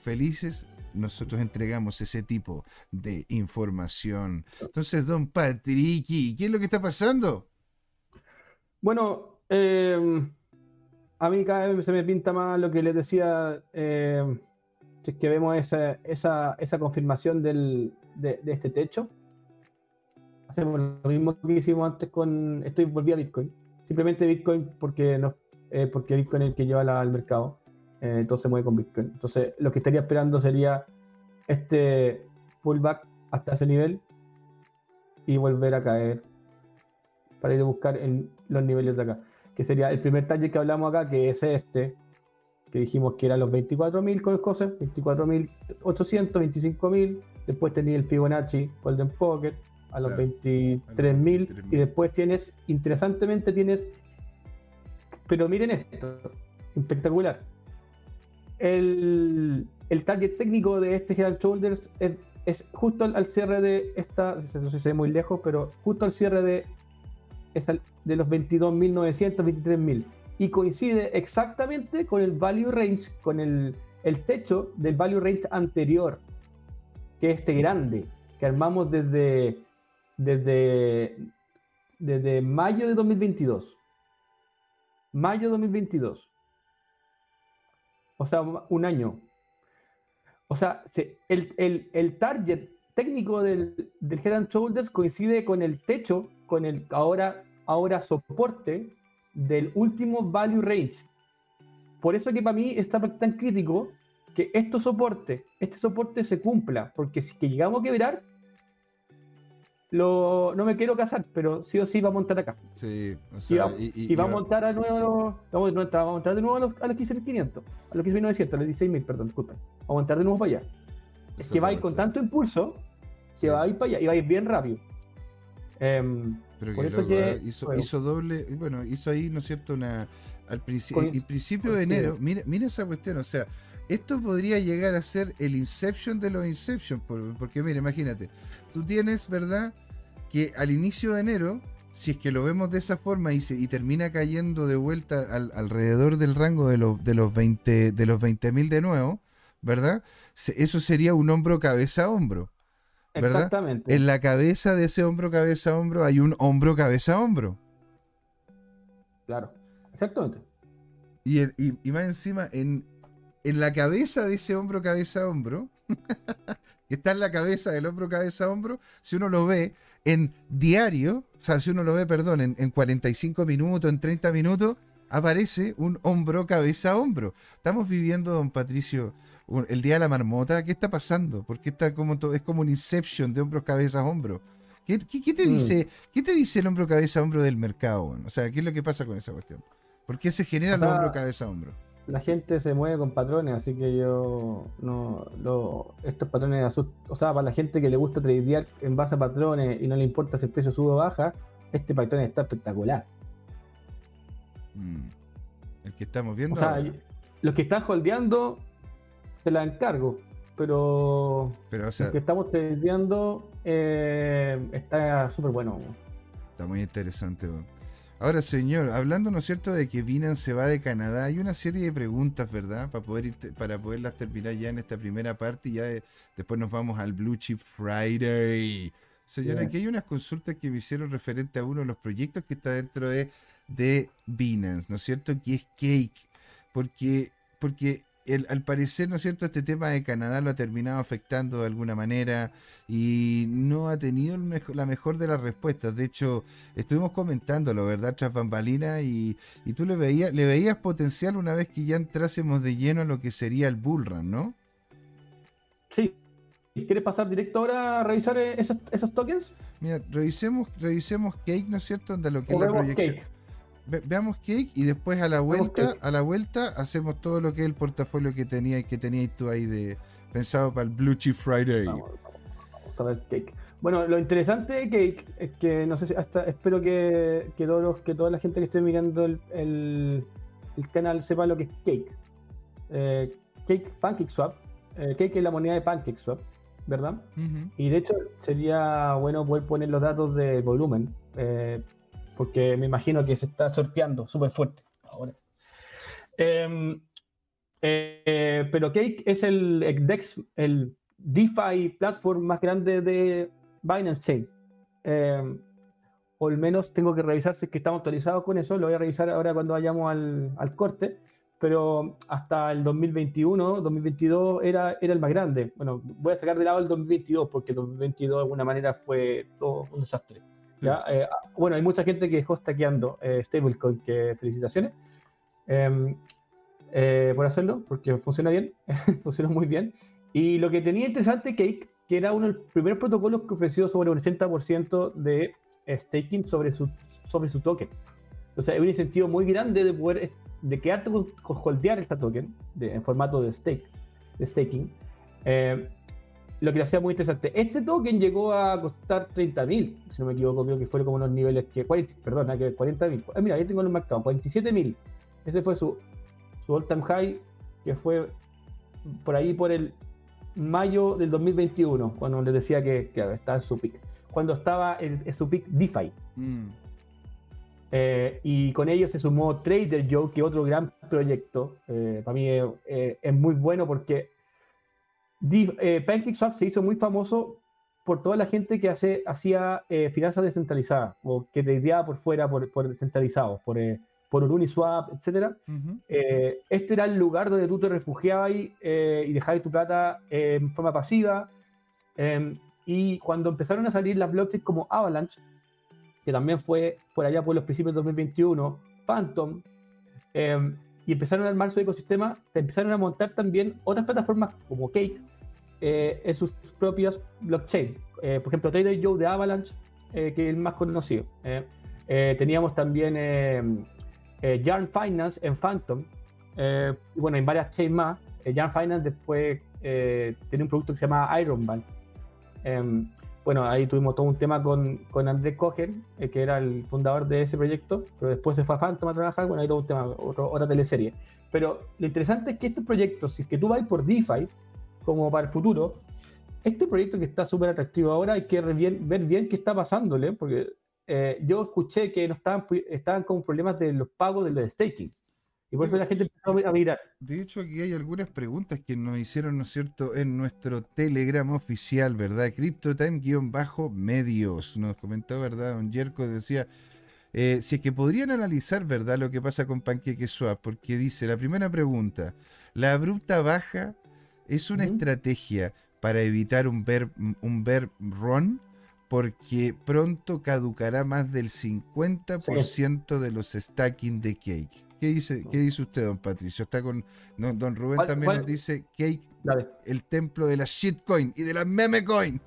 felices, nosotros entregamos ese tipo de información. Entonces, don Patricky, ¿qué es lo que está pasando? Bueno, eh, a mí cada vez se me pinta más lo que les decía, eh, si es que vemos esa, esa, esa confirmación del, de, este techo. Hacemos lo mismo que hicimos antes con, estoy volví a Bitcoin. Simplemente Bitcoin porque, no, eh, porque Bitcoin es el que lleva al mercado. Eh, entonces mueve con Bitcoin. Entonces lo que estaría esperando sería este pullback hasta ese nivel y volver a caer para ir a buscar en los niveles de acá. Que sería el primer target que hablamos acá, que es este, que dijimos que era los 24.000 con el COSE, 24.800, 25.000. Después tenía el Fibonacci Golden Pocket a los Claro, 23.000. 23.000. Y después tienes, interesantemente tienes, pero miren esto, espectacular. El, el target técnico de este Head Shoulders es, es justo al, al cierre de esta, no sé si se ve muy lejos, pero justo al cierre de, es de los 22.900, 23.000. Y coincide exactamente con el value range, con el, el techo del value range anterior, que es este grande, que armamos desde, desde, desde mayo de 2022. Mayo de 2022. O sea, un año. O sea, se- el, el- el target técnico del, del Head Shoulders coincide con el techo, con el ahora, ahora soporte del último value range. Por eso que para mí está tan crítico que esto soporte, este soporte se cumpla, porque si que llegamos a quebrar, lo, no me quiero casar, pero sí o sí va a montar acá. Sí, o Y sea, va, y- y- y va a y- montar a nuevo, vamos, no, vamos a montar de nuevo a los, a los 15.500, a los 15.900, a los 16.000, perdón, disculpen. Vamos a montar de nuevo para allá. Es que va a ir con tanto impulso Sí. que va a ir para allá y va a ir bien rápido. Em, Pero Por que eso loco, que- ¿eh? hizo, bueno. hizo doble, bueno, hizo ahí, ¿no es cierto? Una, al principio, Coin- el principio de enero, mira, mira esa cuestión, o sea, esto podría llegar a ser el Inception de los Inception, por- porque mira, imagínate, tú tienes, ¿verdad? Que al inicio de enero, si es que lo vemos de esa forma y, se, y termina cayendo de vuelta al- alrededor del rango de los, de los 20 de los 20.000 de nuevo, ¿verdad? Eso sería un hombro cabeza a hombro. ¿Verdad? Exactamente. En la cabeza de ese hombro cabeza hombro hay un hombro cabeza hombro. Claro, exactamente. Y, el- y- y más encima, en, en la cabeza de ese hombro cabeza hombro, [laughs] que está en la cabeza del hombro cabeza hombro, si uno lo ve en diario, o sea, si uno lo ve, perdón, en, en 45 minutos, en 30 minutos, aparece un hombro cabeza hombro. Estamos viviendo, don Patricio, el día de la marmota. ¿Qué está pasando? Porque está como to- es como un inception de hombros cabeza a hombro. ¿Qué, qué- qué te Mm. dice, ¿Qué te dice el hombro cabeza hombro del mercado? O sea, ¿qué es lo que pasa con esa cuestión? ¿Por qué se genera O sea, el hombro cabeza hombro? La gente se mueve con patrones, así que yo no. lo- estos patrones asustan. O sea, para la gente que le gusta tradear en base a patrones y no le importa si el precio sube o baja, este patrón está espectacular. Mm. El que estamos viendo. O sea, los que están holdeando, se la encargo. Pero Pero, o sea, los que estamos tradeando eh, está súper bueno. está muy interesante. weón. Ahora, señor, hablando, ¿no es cierto?, de que Binance se va de Canadá, hay una serie de preguntas, ¿verdad?, para, poder irte- para poderlas terminar ya en esta primera parte y ya de- después nos vamos al Blue Chip Friday. Señor, Bien. aquí hay unas consultas que me hicieron referente a uno de los proyectos que está dentro de, de Binance, ¿no es cierto?, que es Cake. Porque, porque el- al parecer, ¿no es cierto?, este tema de Canadá lo ha terminado afectando de alguna manera y no ha tenido la mejor de las respuestas. De hecho, estuvimos comentándolo, ¿verdad? Tras bambalina y, y tú le veías, le veías potencial una vez que ya entrásemos de lleno a lo que sería el bullrun, ¿no? Sí. ¿Quieres pasar directo ahora a revisar eh, esos, esos tokens? Mira, revisemos, revisemos Cake, ¿no es cierto? De lo que ¿O es la proyección. Cake? Ve- veamos Cake y después a la vuelta, a la vuelta hacemos todo lo que es el portafolio que tenías que tenías tú ahí de pensado para el Blue Chip Friday. Vamos, vamos a ver Cake. Bueno, lo interesante de Cake es que no sé si hasta espero que, que todos los- que toda la gente que esté mirando el, el- el canal sepa lo que es Cake. Eh, Cake PancakeSwap. Eh, Cake es la moneda de PancakeSwap, ¿verdad? Ujú. Y de hecho sería bueno poder poner los datos de volumen, eh, porque me imagino que se está sorteando súper fuerte ahora. Em, eh, pero Cake es el DEX, el DeFi platform más grande de Binance Chain. Em, o al menos tengo que revisar si es que estamos actualizados con eso, lo voy a revisar ahora cuando vayamos al, al corte, pero hasta el 2021, 2022 era, era el más grande. Bueno, voy a sacar de lado el 2022 porque el 2022 de alguna manera fue todo un desastre. ¿Ya? Eh, bueno, hay mucha gente que dejó stackeando eh, stablecoin, que felicitaciones em, eh, por hacerlo, porque funciona bien, [laughs] funciona muy bien. Y lo que tenía interesante Cake, que era uno de los primeros protocolos que ofreció sobre un 80% de eh, staking sobre su, sobre su token. O sea, hay un incentivo muy grande de poder de quedarte con, con holdear esta token de- en formato de stake, de staking. Eh, lo que lo hacía muy interesante. Este token llegó a costar 30.000, si no me equivoco, creo que fueron como unos niveles que. 40, perdón, que ver, 40.000. Eh, mira, ahí tengo los marcados, 47.000. Ese fue su, su all time high, que fue por ahí por el mayo del 2021, cuando les decía que, que estaba en su peak. Cuando estaba en, en su peak DeFi. Mm. Eh, y con ello se sumó Trader Joe, que otro gran proyecto. eh, para mí eh, eh, es muy bueno porque eh, PancakeSwap se hizo muy famoso por toda la gente que hace, hacía eh, finanzas descentralizadas o que tradeaba por fuera, por, por descentralizados, por, eh, por Uniswap, etc. Ujú. este era el lugar donde tú te refugiabas y, eh, y dejabas tu plata eh, en forma pasiva. eh, y cuando empezaron a salir las blockchains como Avalanche, que también fue por allá por los principios de 2021, Phantom, eh, y empezaron a armar su ecosistema, empezaron a montar también otras plataformas como Cake eh, en sus propias blockchain. Eh, por ejemplo, Trader Joe de Avalanche, eh, que es el más conocido. eh. Eh, teníamos también eh, Yarn Finance en Phantom, y bueno, en varias chains más. Yarn Finance después tiene un producto que se llama Ironman. Em, bueno, ahí tuvimos todo un tema con, con Andrés eh, que era el fundador de ese proyecto, pero después se fue a Phantom a trabajar, bueno, ahí todo un tema, otro- otra teleserie. Pero lo interesante es que estos proyectos, si es que tú vas por DeFi, como para el futuro, este proyecto que está súper atractivo ahora, hay que ver bien qué está pasándole, porque eh, yo escuché que no estaban, estaban con problemas de los pagos de los staking. Y por eso la gente empezó a mirar. De hecho, aquí hay algunas preguntas que nos hicieron, ¿no es cierto?, en nuestro Telegram oficial, ¿verdad? CryptoTime-medios. Nos comentó, ¿verdad? Don Jerko decía, eh, si es que podrían analizar, ¿verdad?, lo que pasa con PancakeSwap, porque dice, la primera pregunta, ¿la abrupta baja es una estrategia para evitar un bear, un bear run? Porque pronto caducará más del 50% de los stacking de Cake. ¿Qué dice, ¿Qué dice usted, don Patricio? Está con. don Rubén ¿Cuál- también cuál? nos dice Cake, Dale. el templo de la shitcoin y de la memecoin.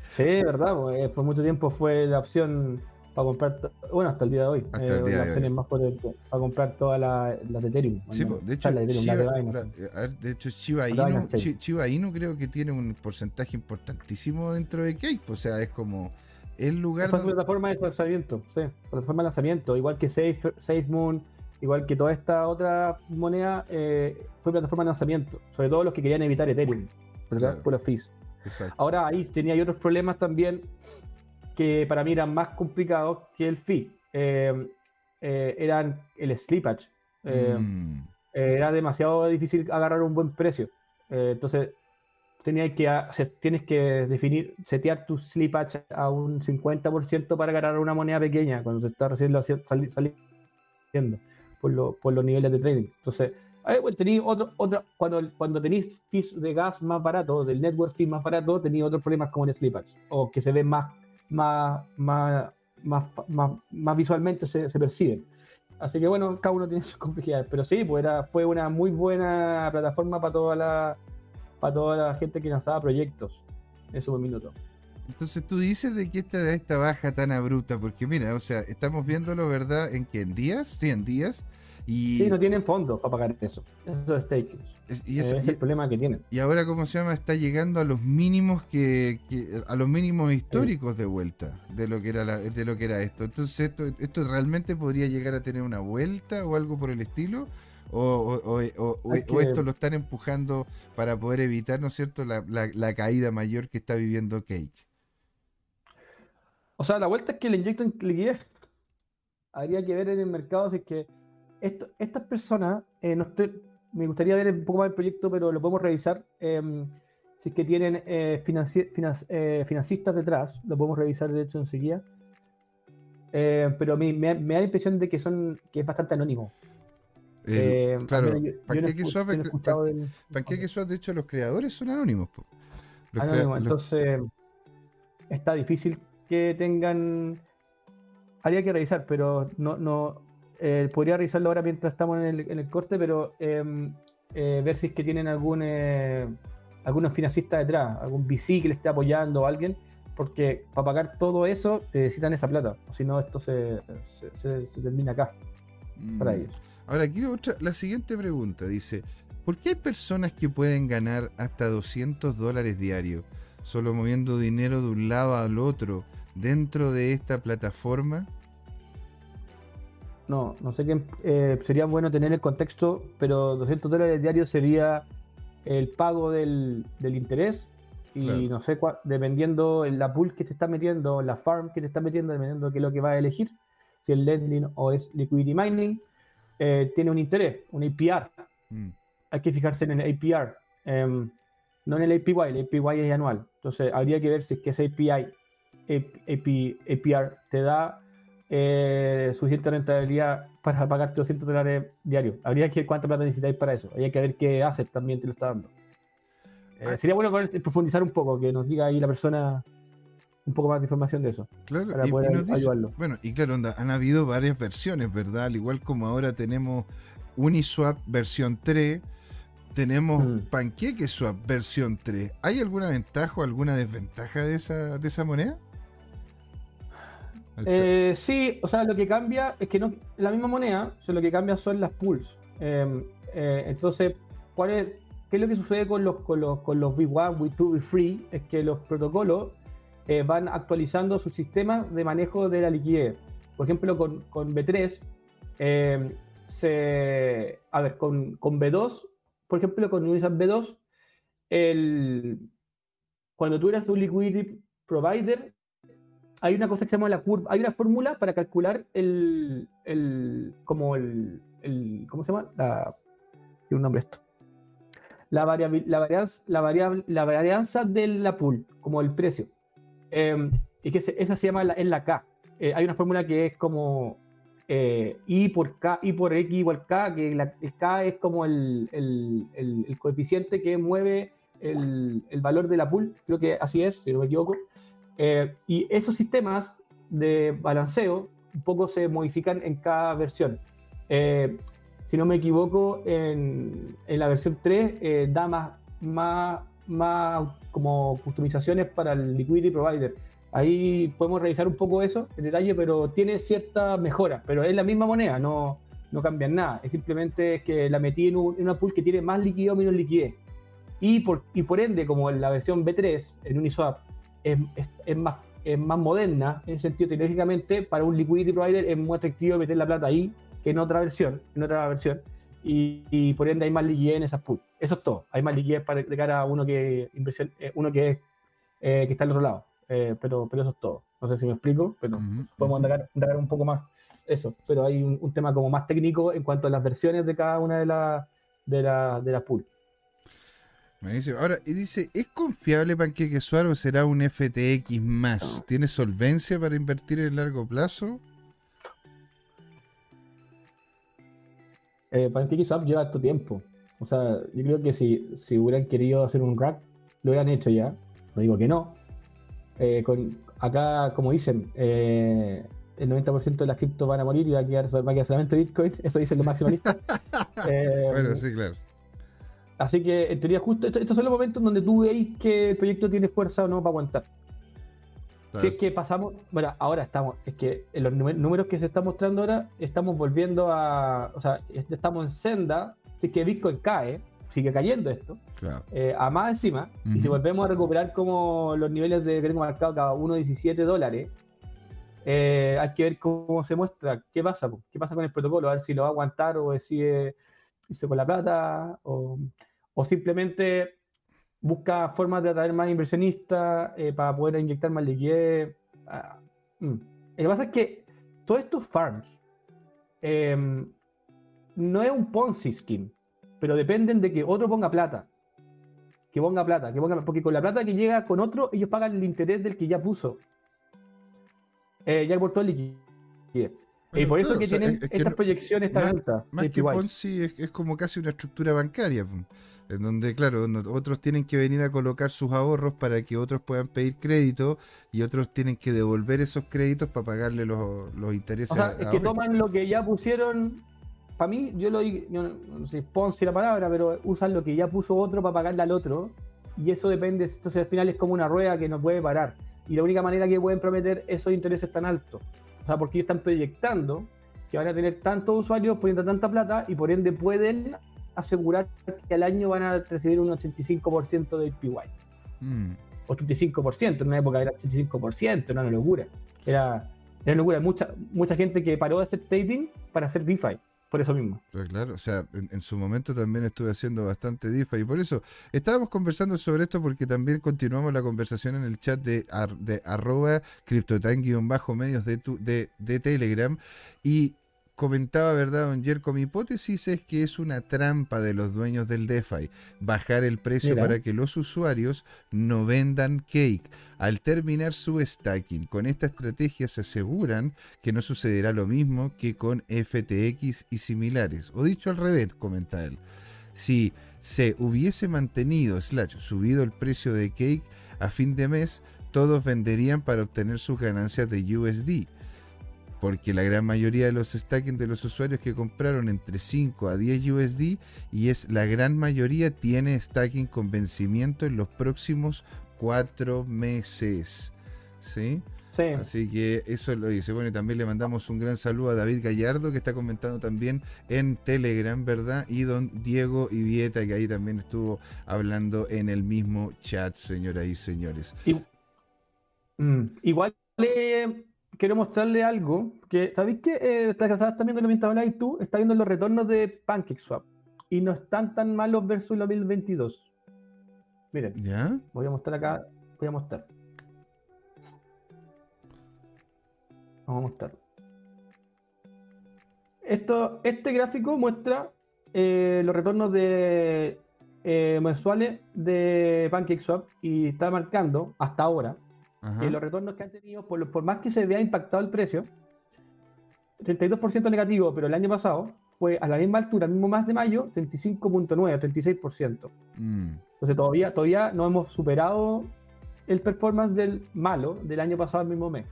Sí, verdad, pues, eh, por mucho tiempo fue la opción para comprar, bueno, hasta el día de hoy. Hasta eh, el día la de hoy. es más para comprar todas las las de Ethereum. Sí, po, de hecho, de Ethereum, de la- a ver, de hecho, Shiba La Inu, Shiba creo que tiene un porcentaje importantísimo dentro de Cake. O sea, es como el lugar Fue donde. plataforma de lanzamiento, sí, plataforma de lanzamiento, igual que Safe, SafeMoon, igual que toda esta otra moneda, eh, fue plataforma de lanzamiento, sobre todo los que querían evitar Ethereum, ¿verdad? Claro. Por los fees. Exacto. Ahora ahí tenía otros problemas también que para mí eran más complicados que el fee. Eh, eh, eran el slippage. Eh, Mm, eh, era demasiado difícil agarrar un buen precio. Eh, entonces, tenías que, ha- se- tienes que definir, setear tu slippage a un 50% para agarrar una moneda pequeña cuando se está recién sali- saliendo por, lo- por los niveles de trading. Entonces, bueno, tení otro, otro, cuando, cuando tenéis fees de gas más baratos, del network fee más barato, tenéis otros problemas como el slippage, o que se ven más, más, más, más, más, más visualmente se, se perciben. Así que bueno, cada uno tiene sus [laughs] complejidades. Pero sí, pues era, fue una muy buena plataforma para toda la para toda la gente que lanzaba proyectos en su minuto. Entonces tú dices de que esta, esta baja tan abrupta, porque mira, o sea, estamos viéndolo, ¿verdad? ¿En que ¿En días? Sí, en días. Y, Sí, no tienen fondos para pagar eso. Eso es y Ese esa- es y- el problema que tienen. y ahora, ¿cómo se llama? Está llegando a los mínimos que, que- a los mínimos históricos de vuelta de lo que era la- de lo que era esto. Entonces, esto, esto realmente podría llegar a tener una vuelta o algo por el estilo. O, o- o- esto lo están empujando para poder evitar, ¿no es cierto?, la, la- la caída mayor que está viviendo Cake. O sea, la vuelta es que le inyectan liquidez. Habría que ver en el mercado si es que esto- estas personas, eh, no estoy- me gustaría ver un poco más el proyecto, pero lo podemos revisar. em, si es que tienen eh, financi- finan- eh, financistas detrás, lo podemos revisar de hecho enseguida. Eh, pero me, me- me da la impresión de que son que es bastante anónimo. El- claro, Pancake Swap, de hecho, los creadores son anónimos. Los crea- Anónimo, los- entonces está difícil que tengan. Habría que revisar, pero no, no eh, podría revisarlo ahora mientras estamos en el, en el corte, pero em, eh, ver si es que tienen algún eh, algunos financistas detrás, algún VC que le esté apoyando o alguien, porque para pagar todo eso necesitan esa plata, o si no esto se, se, se- se termina acá para Mm. ellos. Ahora, quiero otra, la siguiente pregunta. Dice, ¿por qué hay personas que pueden ganar hasta 200 dólares diarios solo moviendo dinero de un lado al otro dentro de esta plataforma? No, no sé qué. eh, sería bueno tener el contexto, pero 200 dólares diarios sería el pago del, del interés y Claro. no sé cuál, dependiendo en la pool que te está metiendo, la farm que te está metiendo, dependiendo de qué es lo que vas a elegir, si es lending o es liquidity mining, eh, tiene un interés, un APR. Mm, Hay que fijarse en el APR, em, no en el APY, el APY es anual. Entonces habría que ver si es que ese API, AP, APR te da eh, suficiente rentabilidad para pagarte 200 dólares diarios. Habría que ver cuánta plata necesitáis para eso. Habría que ver qué asset también te lo está dando. Eh, Ah. sería bueno poder profundizar un poco, que nos diga ahí la persona un poco más de información de eso. claro, Para y- poder dice- ayudarlo. bueno, y claro, onda, han habido varias versiones, ¿verdad? Al igual como ahora tenemos Uniswap versión 3, tenemos Mm. PancakeSwap versión 3. ¿Hay alguna ventaja o alguna desventaja de esa, de esa moneda? Eh, sí, o sea, lo que cambia es que no la misma moneda, o sea, lo que cambia son las pools. Eh, eh, entonces, ¿cuál es, ¿qué es lo que sucede con los, con los, con los V1, V2, V3? Es que los protocolos eh, van actualizando sus sistemas de manejo de la liquidez. Por ejemplo, con, con B3, eh, se, a ver, con, con B2, por ejemplo, con Uniswap B2, el, cuando tú eres un liquidity provider, hay una cosa que se llama la curva, hay una fórmula para calcular el, el- como el, el- ¿cómo se llama? La, tiene un nombre esto. La, variabil- la, varianza, la, variable, la varianza de la pool, como el precio. Eh, y que se- esa se llama la, es la K. Eh, hay una fórmula que es como eh, I por K, I por X igual K, que la- el K es como el, el- el- el coeficiente que mueve el valor de la pool, creo que así es, si no me equivoco. Eh, y esos sistemas de balanceo un poco se modifican en cada versión. Eh, si no me equivoco, en, en la versión 3 eh, da más, más, más como customizaciones para el liquidity provider. Ahí podemos revisar un poco eso en detalle, pero tiene cierta mejora, pero es la misma moneda, no, no cambian nada. Es simplemente que la metí en, un- en una pool que tiene más liquidez o menos liquidez. Y por, y por ende, como en la versión B3, en Uniswap, es, es- es más, es más moderna, en ese sentido, tecnológicamente, para un liquidity provider es muy atractivo meter la plata ahí que en otra versión, en otra versión, y, y por ende hay más liquidez en esas pools. Eso es todo. Hay más liquidez para de cara a uno que inversión, eh, uno que, es, eh, que está al otro lado. Eh, pero, pero eso es todo. No sé si me explico, pero Ujú, podemos ujú. indagar, indagar un poco más eso. Pero hay un, un tema como más técnico en cuanto a las versiones de cada una de las de la, de las pools. Buenísimo. Ahora, y dice, ¿es confiable PancakeSwap o será un FTX más? ¿Tiene solvencia para invertir en largo plazo? Eh, PancakeSwap lleva harto tiempo. O sea, yo creo que si, si hubieran querido hacer un rack, lo hubieran hecho ya. No digo que no. Eh, con, acá, como dicen, eh, el 90% de las criptos van a morir y va a quedar, va a quedar solamente Bitcoin. Eso dicen los maximalistas. [laughs] Eh, Bueno, sí, claro. Así que, en teoría, justo esto- estos son los momentos donde tú veis que el proyecto tiene fuerza o no para aguantar. Si es que pasamos, bueno, ahora estamos, es que en los números que se están mostrando ahora, estamos volviendo a, o sea, est- estamos en senda, si es que Bitcoin cae, sigue cayendo esto, Claro. eh, a más encima, y si volvemos a recuperar como los niveles de que tengo marcado cada 1.17 dólares, eh, hay que ver cómo se muestra, qué pasa, qué pasa con el protocolo, a ver si lo va a aguantar o decide irse con la plata, o, o simplemente busca formas de atraer más inversionistas eh, para poder inyectar más liquidez. Ah, mm. Lo que pasa es que todos estos farms em, no es un Ponzi scheme, pero dependen de que otro ponga plata. Que ponga plata, que ponga, porque con la plata que llega con otro, ellos pagan el interés del que ya puso. Eh, ya aportó liquidez. Y por eso claro, que o sea, tienen es- es que estas no- proyecciones tan altas. Más que. Ponzi es, es como casi una estructura bancaria, en donde, claro, otros tienen que venir a colocar sus ahorros para que otros puedan pedir crédito y otros tienen que devolver esos créditos para pagarle los, los intereses. O sea, a- es que toman lo que ya pusieron. Para mí, yo lo digo, no, sé Ponzi la palabra, pero usan lo que ya puso otro para pagarle al otro. Y eso depende, entonces al final es como una rueda que no puede parar. Y la única manera que pueden prometer esos intereses tan altos. O sea, porque ellos están proyectando que van a tener tantos usuarios poniendo tanta plata y por ende pueden asegurar que al año van a recibir un 85% del PY. Mm, 85%, en una época era 85%, era una locura. Era, era una locura. Mucha, mucha gente que paró de hacer trading para hacer DeFi, por eso mismo. Pero claro, o sea, en, su momento también estuve haciendo bastante DeFi y por eso estábamos conversando sobre esto porque también continuamos la conversación en el chat de, ar- de arroba CryptoTime-medios de, tu- de Telegram y comentaba, ¿verdad, don Jerko? Mi hipótesis es que es una trampa de los dueños del DeFi, bajar el precio Mira. para que los usuarios no vendan cake al terminar su stacking. Con esta estrategia se aseguran que no sucederá lo mismo que con FTX y similares. O dicho al revés, comenta él. Si se hubiese mantenido, slash, subido el precio de Cake a fin de mes, todos venderían para obtener sus ganancias de USD. Porque la gran mayoría de los stacking de los usuarios que compraron entre 5 a 10 USD y es la gran mayoría tiene stacking con vencimiento en los próximos 4 meses. ¿Sí? Sí, Así que eso lo dice. Bueno, y también le mandamos un gran saludo a David Gallardo, que está comentando también en Telegram, ¿verdad? Y don Diego Ivieta, que ahí también estuvo hablando en el mismo chat, señoras y señores. Mm, Igual eh, quiero mostrarle algo que, ¿sabéis que eh, estás estás viendo mientras hablabas tú? Está viendo los retornos de PancakeSwap y no están tan malos versus el 2022. Miren, ¿Ya? voy a mostrar acá, voy a mostrar. Vamos a mostrar. esto, este gráfico muestra eh, los retornos de, eh, mensuales de PancakeSwap y está marcando hasta ahora Ajá. que los retornos que han tenido, por, por más que se vea impactado el precio, 32% negativo, pero el año pasado fue a la misma altura, el mismo mes de mayo, 35.9, 36%. Mm, Entonces todavía, todavía no hemos superado el performance del malo del año pasado al mismo mes.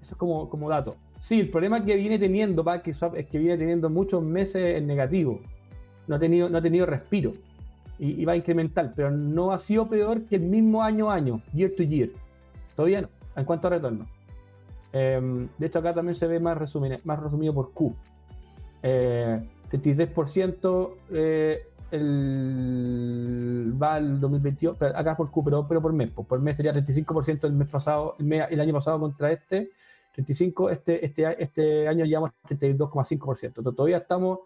Eso es como, como dato. Sí, el problema que viene teniendo PancakeSwap es que viene teniendo muchos meses en negativo. No ha tenido, no ha tenido respiro. Y, y va incremental, pero no ha sido peor que el mismo año año, year to year. Todavía no, en cuanto a retorno. Em, de hecho, acá también se ve más resumido, más resumido por Q. Eh, 33% eh, el, va al 2022, pero acá por Q, pero, pero por mes. pues, Por mes sería 35% el mes pasado, el, mes- el año pasado contra este, 35, este, este, este año llevamos 32,5%. To- Todavía estamos,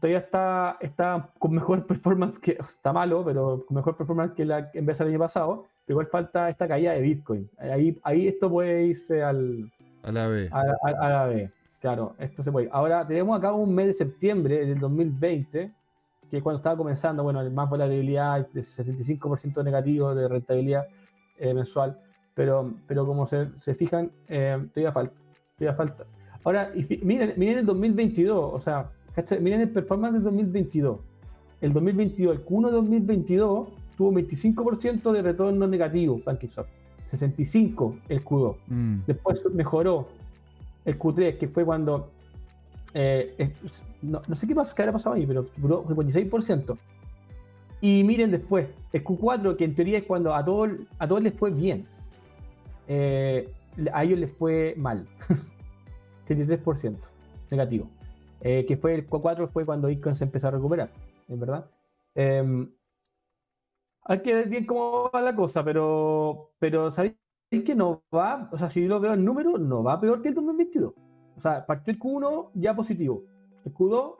todavía está, está con mejor performance que, está malo, pero con mejor performance que la en vez del año pasado, pero igual falta esta caída de Bitcoin. Ahí, ahí esto puede irse al, a la vez. a, a- a la vez. Claro, esto se puede. Ahora tenemos acá un mes de septiembre del 2020, que es cuando estaba comenzando, bueno, el más volatilidad, de 65% negativo de rentabilidad eh, mensual, pero, pero como se, se fijan, eh, todavía falta. Todavía falta. Ahora, y miren, miren el 2022, o sea, ¿cachai? miren el performance del 2022. El 2022, el Q1 de 2022 tuvo 25% de retorno negativo, PancakeSwap. 65 el Q2 Mm, después mejoró el Q3, que fue cuando. eh, es- no, no sé qué, pasa, qué habrá pasado ahí, pero duró 56%. Y miren después, el Q4, que en teoría es cuando a todos a todos les fue bien, eh, a ellos les fue mal. [laughs] 33% negativo. Eh, que fue el Q4 fue cuando Bitcoin se empezó a recuperar, es verdad. Em, hay que ver bien cómo va la cosa, pero, pero ¿sabéis que no va? O sea, si yo lo veo en números, no va peor que el 2022. O sea, partió el Q1 ya positivo. El Q2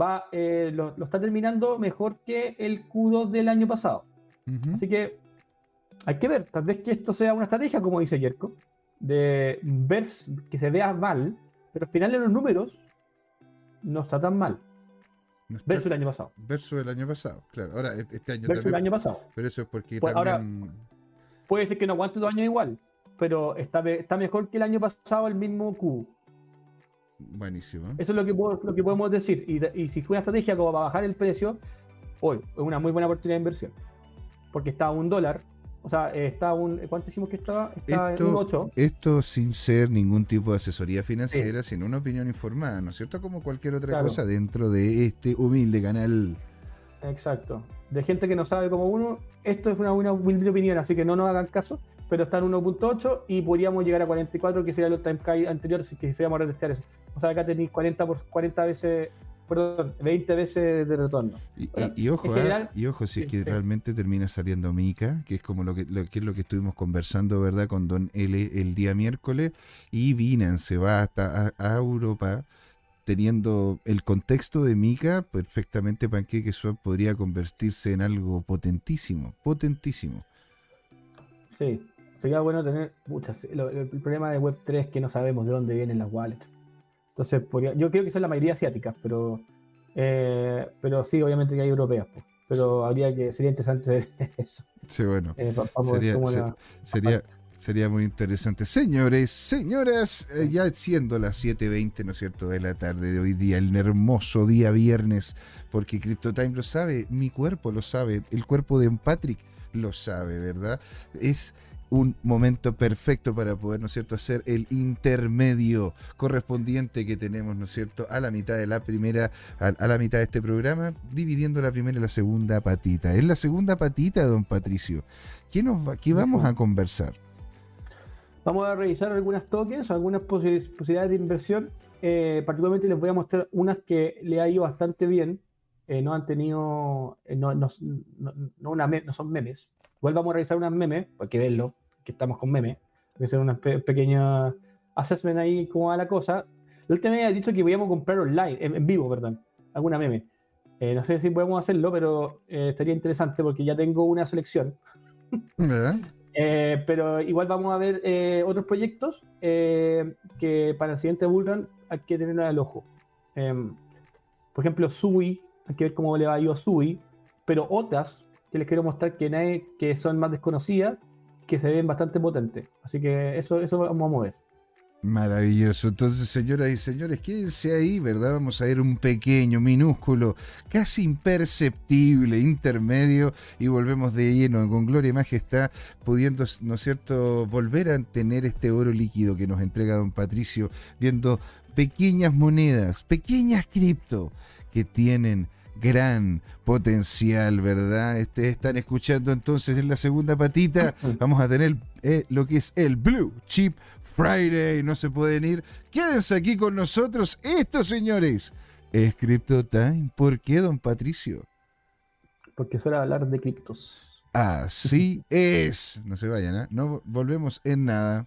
va, eh, lo, lo está terminando mejor que el Q2 del año pasado. ujú. Así que hay que ver, tal vez que esto sea una estrategia, como dice Yerko, de ver que se vea mal, pero al final en los números no está tan mal. No está- Versus el año pasado. versus el año pasado, claro. Ahora, e- este año Versus el también. año pasado. Pero eso es porque Pues ahora- también. Puede ser que no aguante dos años igual, pero está, está mejor que el año pasado el mismo Q. Buenísimo. Eso es lo que, lo que podemos decir. Y, y si fue una estrategia como para bajar el precio, hoy es una muy buena oportunidad de inversión. Porque está a un dólar. O sea, está un. ¿Cuánto dijimos que estaba? Está en un 8. Esto sin ser ningún tipo de asesoría financiera, sino una opinión informada, ¿no es cierto? Como cualquier otra Claro. cosa dentro de este humilde canal. Exacto. De gente que no sabe como uno. Esto es una buena humilde opinión, así que no nos hagan caso. Pero está en 1.8 y podríamos llegar a 44, que sería el time high anterior, si a retestear eso. O sea, acá tenéis 40, por, 40 veces, perdón, 20 veces de retorno. Y, Ahora, y- y ojo, ah, y ojo, si es que sí. realmente termina saliendo Mica, que es como lo que, lo que es lo que estuvimos conversando, ¿verdad? Con Don L el día miércoles, y Binance se va hasta a, a Europa teniendo el contexto de Mica, perfectamente PancakeSwap podría convertirse en algo potentísimo, potentísimo. Sí, sería bueno tener muchas. el problema de Web3 es que no sabemos de dónde vienen las wallets. Entonces, podría- yo creo que son la mayoría asiáticas, pero eh, pero sí, obviamente que hay europeas. pues. Pero habría que, sería interesante [laughs] eso. Sí, bueno, eh, la- Sería muy interesante. Señores, señoras, eh, ya siendo las 7.20, ¿no es cierto?, de la tarde de hoy día, el hermoso día viernes, porque CryptoTime lo sabe, mi cuerpo lo sabe, el cuerpo de Patrick lo sabe, ¿verdad? Es un momento perfecto para poder, ¿no es cierto?, hacer el intermedio correspondiente que tenemos, ¿no es cierto?, a la mitad de la primera, a, a la mitad de este programa, dividiendo la primera y la segunda patita. Es la segunda patita, don Patricio. ¿Qué, nos va, qué vamos a conversar? Vamos a revisar algunas tokens, algunas posi- posibilidades de inversión. Eh, particularmente les voy a mostrar unas que le ha ido bastante bien. Eh, no han tenido, eh, no, no, no- no una me- no son memes. Igual vamos a revisar unas memes, porque verlo, que estamos con memes. Voy a hacer una pe- pequeña assessment ahí cómo va la cosa. La última vez había dicho que podíamos comprar online, en, vivo, perdón, alguna meme. Eh, no sé si podemos hacerlo, pero eh, sería interesante porque ya tengo una selección. [laughs] Eh, pero igual vamos a ver eh, otros proyectos eh, que para el siguiente Bullrun hay que tener al ojo. Em, por ejemplo, Sui, hay que ver cómo le va a ir a Sui, pero otras que les quiero mostrar que, son más desconocidas, que se ven bastante potentes. Así que eso, eso vamos a mover. Maravilloso. Entonces, señoras y señores, quédense ahí, ¿verdad? Vamos a ver un pequeño, minúsculo, casi imperceptible intermedio y volvemos de lleno con gloria y majestad, pudiendo, ¿no es cierto?, volver a tener este oro líquido que nos entrega don Patricio, viendo pequeñas monedas, pequeñas cripto que tienen gran potencial, ¿verdad? Este, están escuchando entonces en la segunda patita, [laughs] vamos a tener eh, lo que es el Blue Chip Friday, no se pueden ir. Quédense aquí con nosotros, estos señores. Es Crypto Time. ¿Por qué, don Patricio? Porque de hablar de criptos. Así [laughs] es. No se vayan, ¿eh? No volvemos en nada.